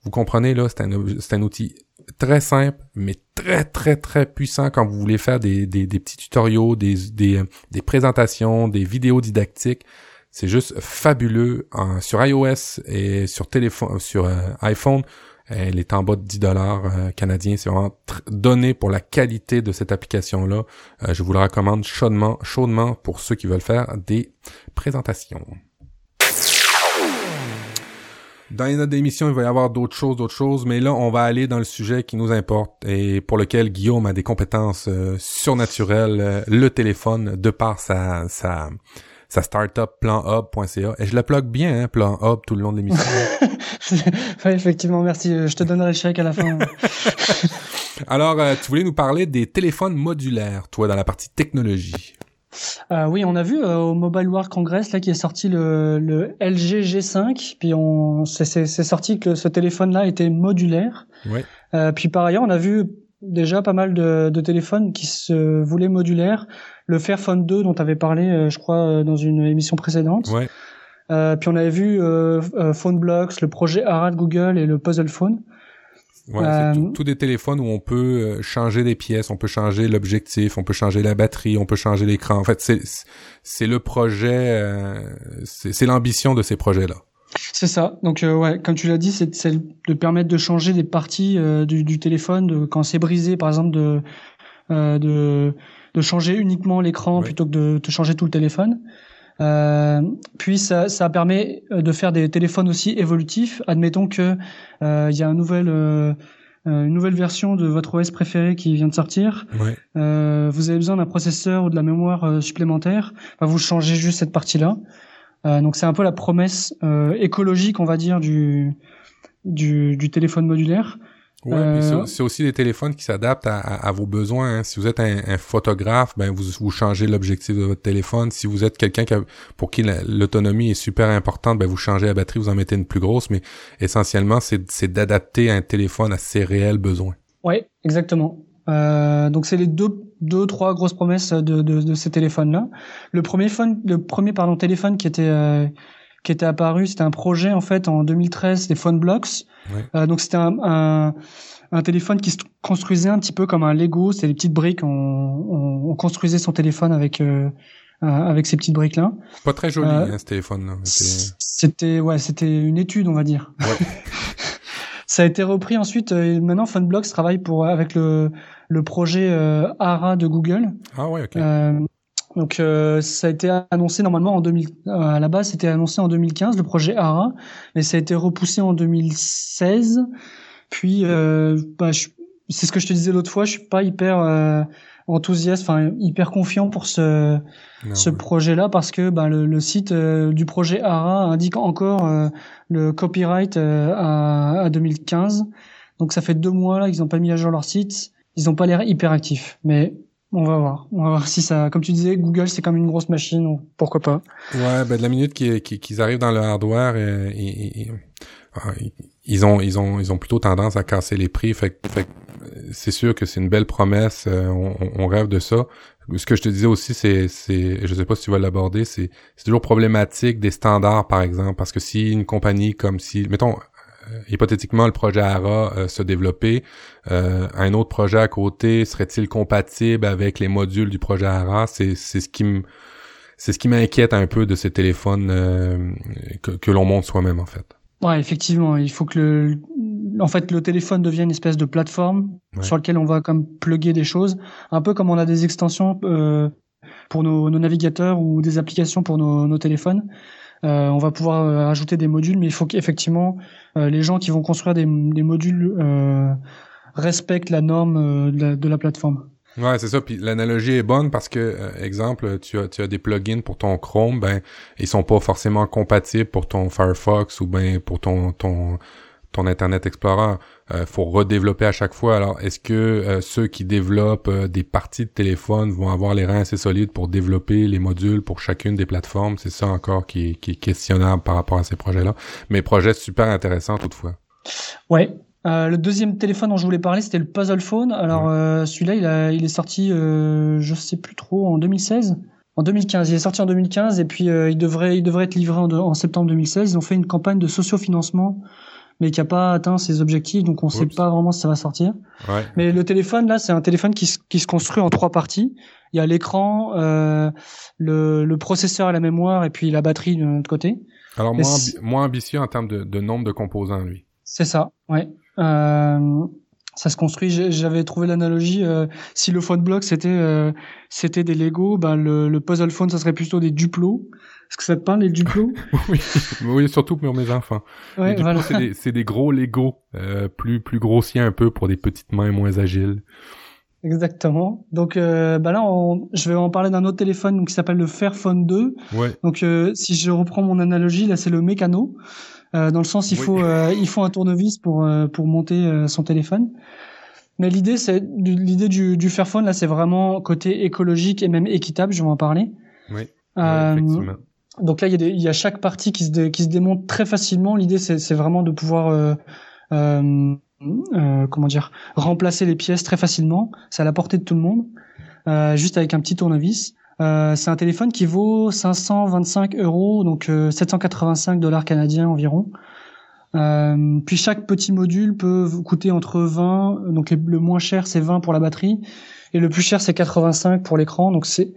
Vous comprenez, là, c'est un, un outil très simple, mais très, très, très puissant quand vous voulez faire des, des, des petits tutoriaux, des, des, des, présentations, des vidéos didactiques. C'est juste fabuleux. sur iOS et sur téléphone, sur euh, iPhone, elle est en bas de 10 dollars euh, canadiens. C'est vraiment donné pour la qualité de cette application-là. Euh, je vous la recommande chaudement, chaudement pour ceux qui veulent faire des présentations. Dans les notes d'émission, il va y avoir d'autres choses, d'autres choses, mais là, on va aller dans le sujet qui nous importe et pour lequel Guillaume a des compétences euh, surnaturelles, euh, le téléphone, de par sa, sa, sa startup planhub.ca. Et je la plug bien, hein, planhub, tout le long de l'émission. ouais, effectivement, merci. Je te donnerai le chèque à la fin. Alors, euh, tu voulais nous parler des téléphones modulaires, toi, dans la partie technologie. Euh, oui, on a vu euh, au Mobile World Congress là qui est sorti le, le LG G5, puis on c'est sorti que ce téléphone-là était modulaire. Euh, puis par ailleurs, on a vu déjà pas mal de, de téléphones qui se voulaient modulaires. Le Fairphone 2 dont tu avais parlé, euh, je crois, euh, dans une émission précédente. Ouais. Euh, puis on avait vu euh, PhoneBlocks, le projet ARA de Google et le Puzzle Phone. Ouais, euh, c'est tout, des téléphones où on peut euh, changer des pièces, on peut changer l'objectif, on peut changer la batterie, on peut changer l'écran. En fait, c'est c'est le projet, euh, c'est l'ambition de ces projets-là. C'est ça. Donc euh, ouais, comme tu l'as dit, c'est de permettre de changer des parties du, du, téléphone, de, quand c'est brisé, par exemple, de de de changer uniquement l'écran plutôt que de, de changer tout le téléphone. Euh, puis ça, ça permet de faire des téléphones aussi évolutifs. Admettons que euh, il y a un nouvel, euh, une nouvelle version de votre OS préféré qui vient de sortir. Ouais. Euh, vous avez besoin d'un processeur ou de la mémoire euh, supplémentaire. Bah, vous changez juste cette partie-là. Euh, donc c'est un peu la promesse écologique, on va dire, du, du, du téléphone modulaire. Ouais, euh... c'est aussi des téléphones qui s'adaptent à, à, vos besoins. Hein. Si vous êtes un, un, photographe, ben vous, vous changez l'objectif de votre téléphone. Si vous êtes quelqu'un qui pour qui l'autonomie est super importante, ben vous changez la batterie, vous en mettez une plus grosse. Mais essentiellement, c'est d'adapter un téléphone à ses réels besoins. Oui, exactement. Euh, donc c'est les deux, deux, trois grosses promesses de, de, de ces téléphones-là. Le premier phone, le premier pardon téléphone qui était euh, qui était apparu. C'était un projet en fait en 2013, les Phone Blocks. Ouais. Euh, donc c'était un, un, un, téléphone qui se construisait un petit peu comme un Lego. C'était des petites briques. On, on, on, construisait son téléphone avec euh, avec ces petites briques là. Pas très joli euh, hein, ce téléphone. C'était ouais, c'était une étude on va dire. Ouais. Ça a été repris ensuite. Euh, maintenant, Funblocks travaille pour avec le le projet euh, ARA de Google. Ah ouais, ok. Donc euh, ça a été annoncé normalement en 2000 euh, à la base c'était annoncé en 2015 le projet ARA mais ça a été repoussé en 2016 puis euh, bah, c'est ce que je te disais l'autre fois je suis pas hyper euh, enthousiaste enfin hyper confiant pour ce non, ce ouais. projet là parce que bah, le, le site euh, du projet ARA indique encore euh, le copyright à, à 2015 donc ça fait deux mois là qu'ils n'ont pas mis à jour leur site. Ils ont pas l'air hyper actifs mais on va voir. On va voir si ça. Comme tu disais, Google c'est comme une grosse machine, pourquoi pas. Ouais, ben de la minute qu'ils arrivent dans le hardware, euh, ils, ils, ont ils ont ils ont plutôt tendance à casser les prix. Fait, fait c'est sûr que c'est une belle promesse. Euh, on, rêve de ça. Ce que je te disais aussi, c'est c'est je sais pas si tu vas l'aborder, c'est c'est toujours problématique des standards par exemple, parce que si une compagnie comme si mettons euh, hypothétiquement le projet ARA euh, se développer, euh, un autre projet à côté serait-il compatible avec les modules du projet ARA C'est c'est ce qui me c'est ce qui m'inquiète un peu de ces téléphones euh, que, que l'on monte soi-même en fait. Ouais, effectivement, il faut que le en fait le téléphone devienne une espèce de plateforme ouais. sur laquelle on va comme plugger des choses, un peu comme on a des extensions euh, pour nos, nos, navigateurs ou des applications pour nos, nos téléphones. Euh, on va pouvoir euh, ajouter des modules, mais il faut qu'effectivement euh, les gens qui vont construire des, des modules euh, respectent la norme euh, de la, de, la, plateforme. Ouais, c'est ça. Puis l'analogie est bonne parce que, exemple, tu as, tu as des plugins pour ton Chrome, ben ils sont pas forcément compatibles pour ton Firefox ou ben pour ton ton ton Internet Explorer. Euh, faut redévelopper à chaque fois. Alors, est-ce que euh, ceux qui développent euh, des parties de téléphone vont avoir les reins assez solides pour développer les modules pour chacune des plateformes? C'est ça encore qui, qui, est questionnable par rapport à ces projets-là. Mais projet super intéressant toutefois. Ouais. Euh, le deuxième téléphone dont je voulais parler, c'était le Puzzle Phone. Alors ouais. celui-là, il, a, il est sorti, je sais plus trop, en 2016 en 2015. Il est sorti en 2015 et puis euh, il devrait il devrait être livré en, de, en, septembre 2016. Ils ont fait une campagne de sociofinancement mais qui a pas atteint ses objectifs, donc on ne sait pas vraiment si ça va sortir. Ouais. Mais le téléphone là, c'est un téléphone qui, qui se construit en trois parties. Il y a l'écran, euh, le, le, processeur et la mémoire, et puis la batterie de notre côté. Alors moins, ambi moins ambitieux en termes de, de nombre de composants, lui. C'est ça, ouais. Euh, ça se construit. J'avais trouvé l'analogie. Euh, si le phone block c'était euh, c'était des Lego, ben le, le, puzzle phone ça serait plutôt des Duplo. Est-ce que ça te parle les Duplo oui, oui, surtout pour mes enfants. Ouais, les voilà. c'est des, des, gros Lego, euh, plus plus grossiers un peu pour des petites mains moins agiles. Exactement. Donc euh, bah là, on, je vais en parler d'un autre téléphone donc, qui s'appelle le Fairphone 2. Ouais. Donc euh, si je reprends mon analogie, là c'est le mécano. Euh, dans le sens il Oui. faut euh, il faut un tournevis pour euh, pour monter euh, son téléphone. Mais l'idée, c'est l'idée du, du Fairphone là, c'est vraiment côté écologique et même équitable. Je vais en parler. Oui. Euh, effectivement. Donc là, il y, a des, il y a chaque partie qui se, qui se démonte très facilement. L'idée, c'est vraiment de pouvoir euh, euh, euh, comment dire remplacer les pièces très facilement. C'est à la portée de tout le monde, euh, juste avec un petit tournevis. Euh, c'est un téléphone qui vaut 525 euros, donc 785 dollars canadiens environ. Euh, puis chaque petit module peut coûter entre 20, donc le moins cher c'est 20 pour la batterie et le plus cher c'est 85 pour l'écran. Donc c'est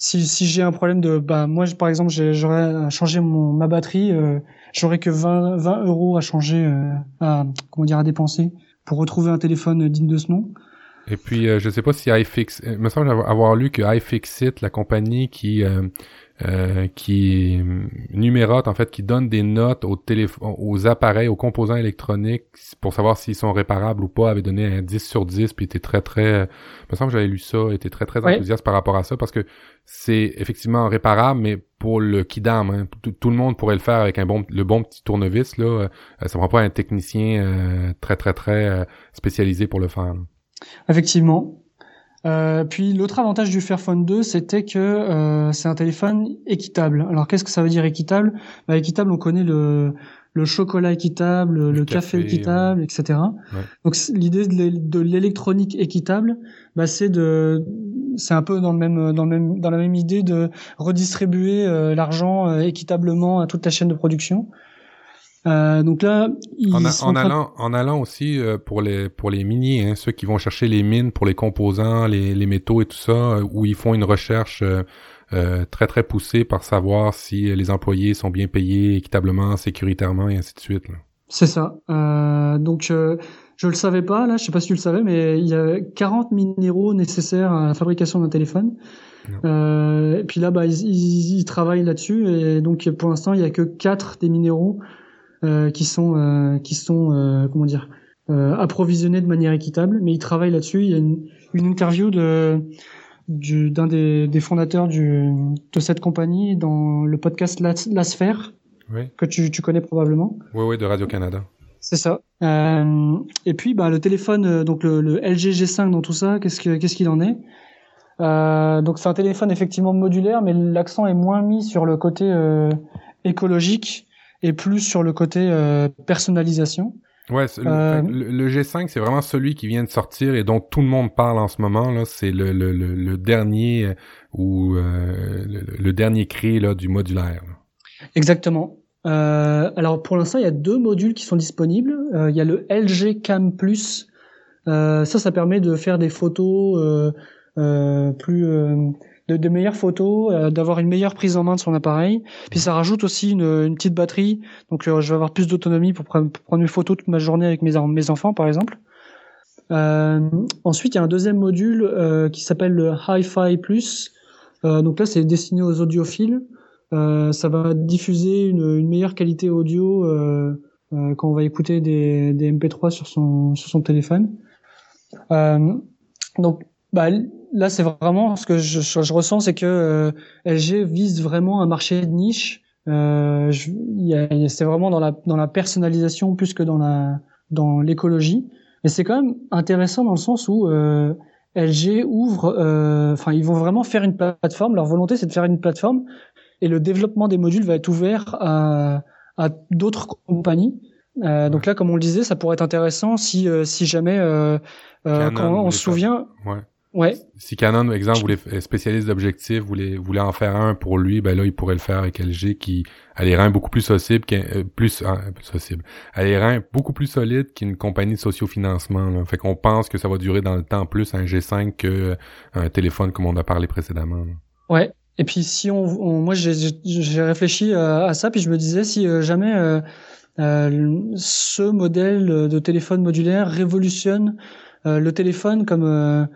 si, si j'ai un problème de bah moi par exemple j'aurais changé mon ma batterie, euh, j'aurais que 20 20 euros à changer euh, à comment dire à dépenser pour retrouver un téléphone digne de ce nom. Et puis, euh, je sais pas si iFix, il me semble avoir lu que iFixit, la compagnie qui euh, qui numérote en fait, qui donne des notes aux téléphone, aux appareils, aux composants électroniques pour savoir s'ils sont réparables ou pas, avait donné un 10 sur 10 puis était très très, il me semble que j'avais lu ça, était très très enthousiaste par rapport à ça parce que c'est effectivement réparable, mais pour le kidam, hein, tout, le monde pourrait le faire avec un bon, le bon petit tournevis là, euh, ça prend pas un technicien euh, très très très spécialisé pour le faire. Effectivement, euh, puis l'autre avantage du Fairphone 2, c'était que euh, c'est un téléphone équitable. Alors qu'est-ce que ça veut dire équitable? Bah, Équitable, on connaît le, le chocolat équitable, le, café, équitable, etc. Donc l'idée de l'électronique équitable, bah, c'est de, c'est un peu dans le même, dans le même, dans la même idée de redistribuer euh, l'argent euh, équitablement à toute la chaîne de production. Euh, donc là, en, en allant, en allant aussi euh, pour les pour les miniers, hein, ceux qui vont chercher les mines pour les composants, les, les métaux et tout ça, euh, où ils font une recherche euh, très très poussée par savoir si les employés sont bien payés équitablement, sécuritairement et ainsi de suite. C'est ça. donc je le savais pas là, je sais pas si tu le savais, mais il y a 40 minéraux nécessaires à la fabrication d'un téléphone. et puis là, bah, ils, ils, ils travaillent là-dessus et donc pour l'instant, il y a que 4 des minéraux qui sont euh, qui sont euh, comment dire approvisionnés de manière équitable, mais ils travaillent là-dessus. Il y a une, une interview de d'un des, des, fondateurs du, de cette compagnie dans le podcast La, La Sphère, oui. que tu, tu, connais probablement. Oui, oui, de Radio-Canada. C'est ça. Euh, et puis, bah, le téléphone, donc le, le LG G5 dans tout ça, qu'est-ce qu'il ce qu'il en est? Euh, Donc, c'est un téléphone effectivement modulaire, mais l'accent est moins mis sur le côté euh, écologique et plus sur le côté euh, personnalisation. Ouais, euh, le, G5, c'est vraiment celui qui vient de sortir et dont tout le monde parle en ce moment. Là, c'est le, le, le, dernier euh, ou le, dernier cri là du modulaire. Exactement. alors pour l'instant, il y a deux modules qui sont disponibles. il y a le LG Cam Plus. ça, ça permet de faire des photos plus de, meilleures photos, euh, d'avoir une meilleure prise en main de son appareil. Puis ça rajoute aussi une, une petite batterie, donc euh, je vais avoir plus d'autonomie pour, prendre mes photos toute ma journée avec mes, enfants, par exemple. Euh, ensuite, il y a un deuxième module qui s'appelle le Hi-Fi Plus. donc là, c'est destiné aux audiophiles. ça va diffuser une, une meilleure qualité audio quand on va écouter des, des MP3 sur son, sur son téléphone. donc bah, là, c'est vraiment ce que je, je, ressens, c'est que euh, LG vise vraiment un marché de niche. Euh, c'est vraiment dans la dans la personnalisation plus que dans la dans l'écologie. Et c'est quand même intéressant dans le sens où euh, LG ouvre, euh, enfin, ils vont vraiment faire une plateforme. Leur volonté, c'est de faire une plateforme, et le développement des modules va être ouvert à, à d'autres compagnies. Euh, donc là, comme on le disait, ça pourrait être intéressant si si jamais quand on se souvient. Ouais. Ouais. Si Canon, par exemple, voulait spécialiste d'objectifs, voulait, voulait en faire un pour lui, ben là, il pourrait le faire avec LG qui a les reins beaucoup plus socibles, euh, plus, ah, socible, a les reins beaucoup plus solides qu'une compagnie de sociofinancement. Fait qu'on pense que ça va durer dans le temps plus un G5 que euh, un téléphone comme on a parlé précédemment. Ouais. Et puis si on, moi j'ai réfléchi euh, à, ça, puis je me disais si jamais ce modèle de téléphone modulaire révolutionne le téléphone comme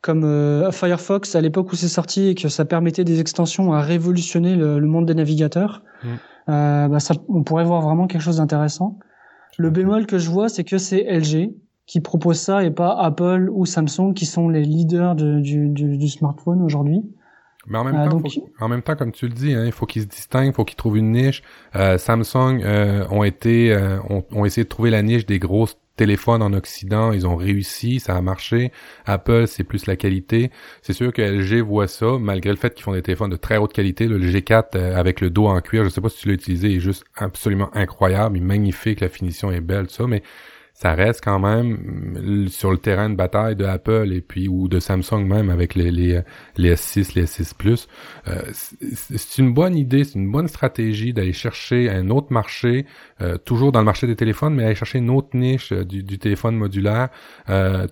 comme euh, Firefox à l'époque où c'est sorti et que ça permettait des extensions à révolutionner le, monde des navigateurs, mm. euh, bah ça, on pourrait voir vraiment quelque chose d'intéressant. Le bémol que je vois, c'est que c'est LG qui propose ça et pas Apple ou Samsung qui sont les leaders de, du, du, du, smartphone aujourd'hui. Mais en même, euh, temps, en même temps, comme tu le dis, hein, il faut qu'ils se distinguent, il faut qu'ils trouvent une niche. Euh, Samsung euh, ont été, ont, ont, essayé de trouver la niche des grosses téléphone en Occident, ils ont réussi, ça a marché. Apple, c'est plus la qualité. C'est sûr que LG voit ça, malgré le fait qu'ils font des téléphones de très haute qualité. le G4 euh, avec le dos en cuir, je sais pas si tu l'as utilisé, il est juste absolument incroyable, il est magnifique, la finition est belle, tout ça, mais ça reste quand même sur le terrain de bataille de Apple et puis ou de Samsung même avec les les, les S6, les S6 Plus. Euh, c'est une bonne idée, c'est une bonne stratégie d'aller chercher un autre marché, euh, toujours dans le marché des téléphones, mais aller chercher une autre niche euh, du, du téléphone modulaire,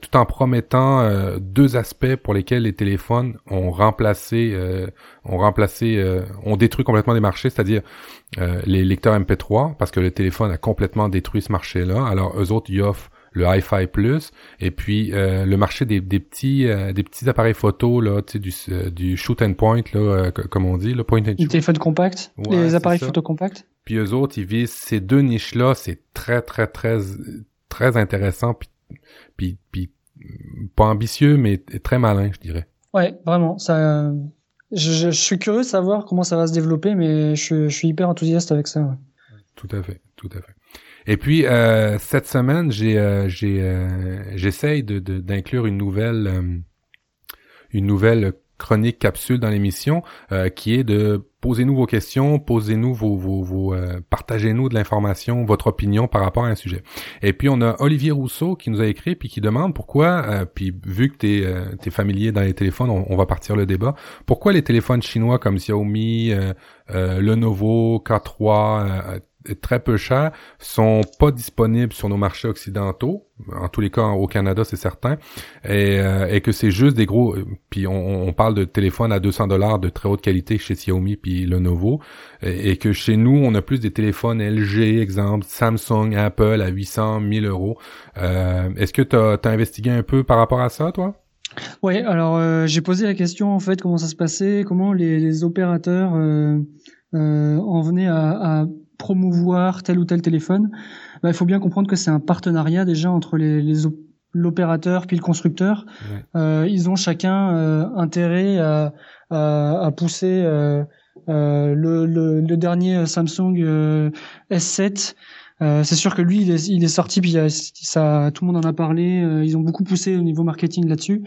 tout en promettant deux aspects pour lesquels les téléphones ont remplacé, ont remplacé, ont détruit complètement des marchés, c'est-à-dire euh, les lecteurs MP3 parce que le téléphone a complètement détruit ce marché-là. Alors eux autres ils offrent le Hi-Fi Plus et puis euh, le marché des, des petits euh, des petits appareils photo là, tu sais du du shoot and point là comme on dit, le point and shoot. Les téléphones compacts, les appareils photo compacts? Puis eux autres ils visent ces deux niches là, c'est très très très très intéressant puis puis, puis pas ambitieux mais très malin, je dirais. Ouais, vraiment, ça je, suis curieux de savoir comment ça va se développer, mais je, suis hyper enthousiaste avec ça. Tout à fait, tout à fait. Et puis euh, cette semaine, j'ai euh, euh, j'essaye d'inclure une nouvelle chronique capsule dans l'émission qui est de posez-nous vos questions, posez-nous vos, vos, vos euh, partagez-nous de l'information, votre opinion par rapport à un sujet. Et puis on a Olivier Rousseau qui nous a écrit puis qui demande pourquoi, euh, puis vu que tu es, es, familier dans les téléphones, on, on, va partir le débat, pourquoi les téléphones chinois comme Xiaomi, Lenovo, K3, très peu chers, sont pas disponibles sur nos marchés occidentaux, en tous les cas au Canada c'est certain, et, euh, et que c'est juste des gros, puis on, on, parle de téléphones à 200 dollars de très haute qualité chez Xiaomi puis Lenovo, et, que chez nous on a plus des téléphones LG, exemple Samsung, Apple à 800, 1000 euros. Euh, Est-ce que tu as, investigué un peu par rapport à ça, toi? Oui, alors euh, j'ai posé la question en fait comment ça se passait, comment les, les opérateurs euh, euh, en venaient à, à promouvoir tel ou tel téléphone, bah, il faut bien comprendre que c'est un partenariat déjà entre les, les l'opérateur puis le constructeur. Euh, ils ont chacun euh, intérêt à, à, à pousser euh, euh le, le, le, dernier Samsung euh, S7. Euh, c'est sûr que lui, il est, il est sorti, puis ça, tout le monde en a parlé. ils ont beaucoup poussé au niveau marketing là-dessus.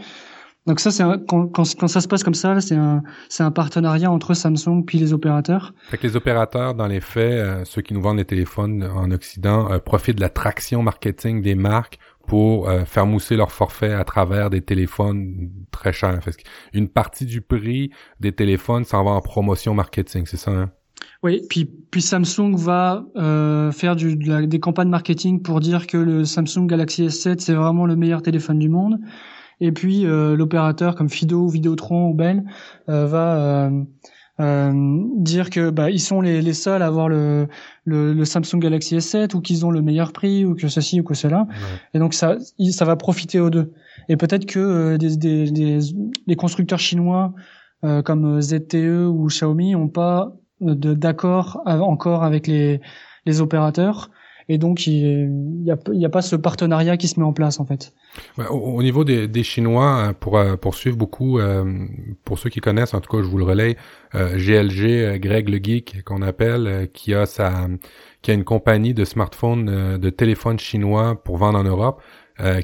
Donc ça, c'est quand, quand, quand, ça se passe comme ça, c'est un, c'est un partenariat entre Samsung puis les opérateurs. Fait que les opérateurs, dans les faits, euh, ceux qui nous vendent les téléphones en Occident, euh, profitent de la traction marketing des marques pour euh, faire mousser leur forfait à travers des téléphones très chers. Fait une partie du prix des téléphones s'en va en promotion marketing, c'est ça hein? Oui, puis puis Samsung va faire du, des campagnes marketing pour dire que le Samsung Galaxy S7 c'est vraiment le meilleur téléphone du monde. Et puis euh, l'opérateur comme Fido, Vidéotron ou Bell euh, va euh, euh, dire que bah, ils sont les, les seuls à avoir le, le, le, Samsung Galaxy S7 ou qu'ils ont le meilleur prix ou que ceci ou que cela. Et donc ça, ça va profiter aux deux. Et peut-être que des, des, des, les constructeurs chinois euh, comme ZTE ou Xiaomi ont pas d'accord encore avec les, les opérateurs et donc il n'y a, y a, pas ce partenariat qui se met en place en fait. au, niveau des, Chinois, euh, pour euh, poursuivre beaucoup, euh, pour ceux qui connaissent, en tout cas je vous le relaye, GLG, Greg le Geek qu'on appelle, qui a sa, qui a une compagnie de smartphones, de téléphones chinois pour vendre en Europe,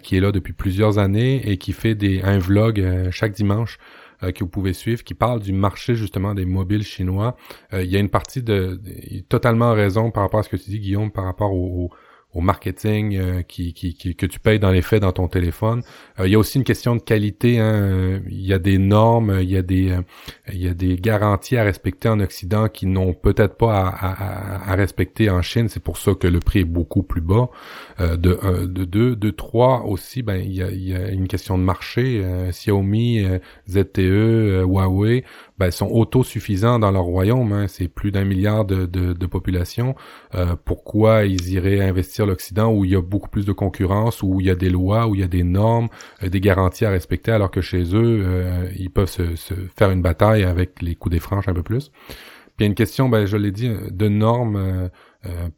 qui est là depuis plusieurs années et qui fait des un vlog chaque dimanche que vous pouvez suivre qui parle du marché justement des mobiles chinois. Euh, il y a une partie de, totalement raison par rapport à ce que tu dis Guillaume par rapport au marketing euh, qui, qui, que tu payes dans les faits dans ton téléphone. Euh, il y a aussi une question de qualité. Hein. Euh, il y a des normes, il y a des, il y a des garanties à respecter en Occident qui n'ont peut-être pas à, à, respecter en Chine. C'est pour ça que le prix est beaucoup plus bas. de de deux, de trois aussi. Ben il y a, il y a une question de marché. Xiaomi, ZTE, Huawei ben, sont autosuffisants dans leur royaume. Hein. C'est plus d'un milliard de, de, de population. Euh, pourquoi ils iraient investir l'Occident où il y a beaucoup plus de concurrence, où il y a des lois, où il y a des normes, euh, des garanties à respecter, alors que chez eux, euh, ils peuvent se, se, faire une bataille avec les coups des franches un peu plus? Puis il y a une question, ben, je l'ai dit, de normes, euh,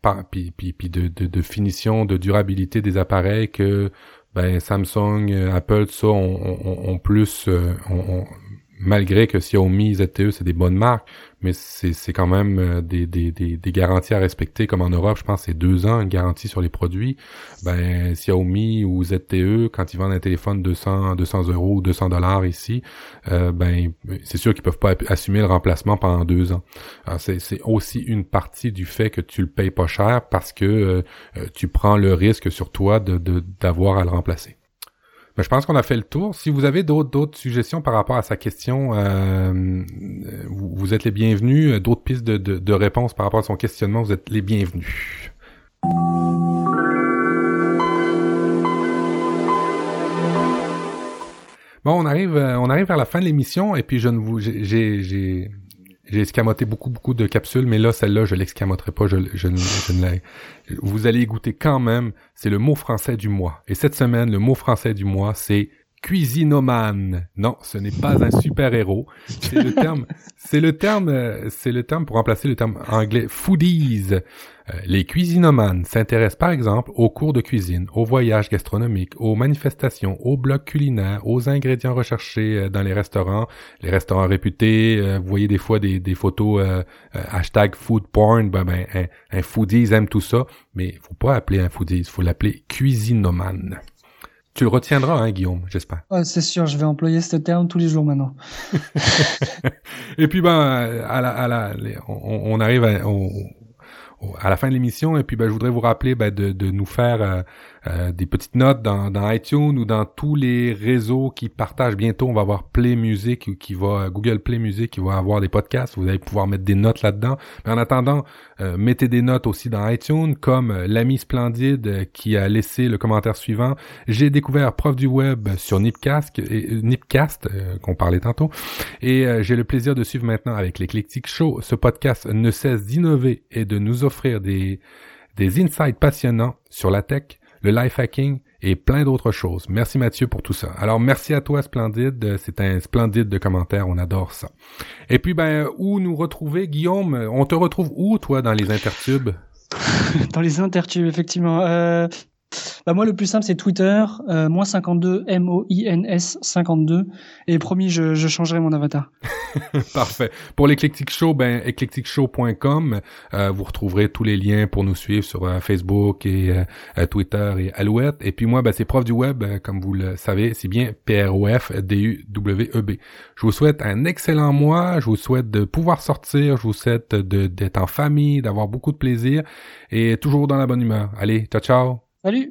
par, puis, puis, puis de, de, de, finition, de durabilité des appareils que ben, Samsung, Apple, tout ça, ont, ont, ont plus, ont, malgré que Xiaomi, ZTE, c'est des bonnes marques, mais c'est quand même euh, des, des, des, garanties à respecter, comme en Europe, je pense c'est deux ans, une garantie sur les produits. Ben, Xiaomi ou ZTE, quand ils vendent un téléphone 200, 200 euros ou 200 dollars ici, euh, ben, c'est sûr qu'ils peuvent pas assumer le remplacement pendant deux ans. C'est aussi une partie du fait que tu le payes pas cher parce que euh, tu prends le risque sur toi de d'avoir à le remplacer. Je pense qu'on a fait le tour. Si vous avez d'autres suggestions par rapport à sa question, euh, vous, êtes les bienvenus. D'autres pistes de, de, réponses par rapport à son questionnement, vous êtes les bienvenus. Bon, on arrive, euh, on arrive vers la fin de l'émission et puis je ne vous, j'ai, j'ai escamoté beaucoup, beaucoup de capsules, mais là, celle-là, je l'excamoterai pas, je, je, je ne l'ai. Vous allez goûter quand même, c'est le mot français du mois. Et cette semaine, le mot français du mois, c'est cuisinomane. Non, ce n'est pas un super-héros. C'est le terme, c'est le terme, euh, c'est le terme pour remplacer le terme anglais foodies. Euh, les cuisinomanes s'intéressent par exemple aux cours de cuisine, aux voyages gastronomiques, aux manifestations, aux blocs culinaires, aux ingrédients recherchés euh, dans les restaurants, les restaurants réputés. vous voyez des fois des, photos hashtag food porn. Ben, ben un, un foodies aime tout ça, mais il faut pas appeler un foodies, faut l'appeler cuisinomane. Tu le retiendras, hein, Guillaume, j'espère. c'est sûr, je vais employer ce terme tous les jours maintenant. et puis, ben, à la, à la, on, arrive à, à la fin de l'émission, et puis, ben, je voudrais vous rappeler ben, de, de nous faire euh, euh, des petites notes dans, dans, iTunes ou dans tous les réseaux qui partagent bientôt. On va avoir Play Music qui va Google Play Music qui va avoir des podcasts. Vous allez pouvoir mettre des notes là-dedans. Mais en attendant, euh, mettez des notes aussi dans iTunes, comme euh, l'ami splendide qui a laissé le commentaire suivant. J'ai découvert Prof du web sur Nipcast, Nipcast qu'on parlait tantôt, et j'ai le plaisir de suivre maintenant avec l'éclectique show. Ce podcast ne cesse d'innover et de nous offrir des des insights passionnants sur la tech, le life hacking et plein d'autres choses. Merci Mathieu pour tout ça. Alors merci à toi Splendide, c'est un splendide de commentaires, on adore ça. Et puis ben où nous retrouver? Guillaume, on te retrouve où toi dans les intertubes? Dans les intertubes effectivement. Euh, bah moi, le plus simple, c'est Twitter, euh, moins 52, M-O-I-N-S 52. Et promis, je, je changerai mon avatar. Parfait. Pour l'Eclectic Show, ben, eclecticshow.com, euh, vous retrouverez tous les liens pour nous suivre sur euh, Facebook et euh, Twitter et Alouette. Et puis moi, ben, c'est prof du web, comme vous le savez, c'est bien P-R-O-F-D-U-W-E-B. Je vous souhaite un excellent mois. Je vous souhaite de pouvoir sortir. Je vous souhaite d'être en famille, d'avoir beaucoup de plaisir et toujours dans la bonne humeur. Allez, ciao, ciao. Salut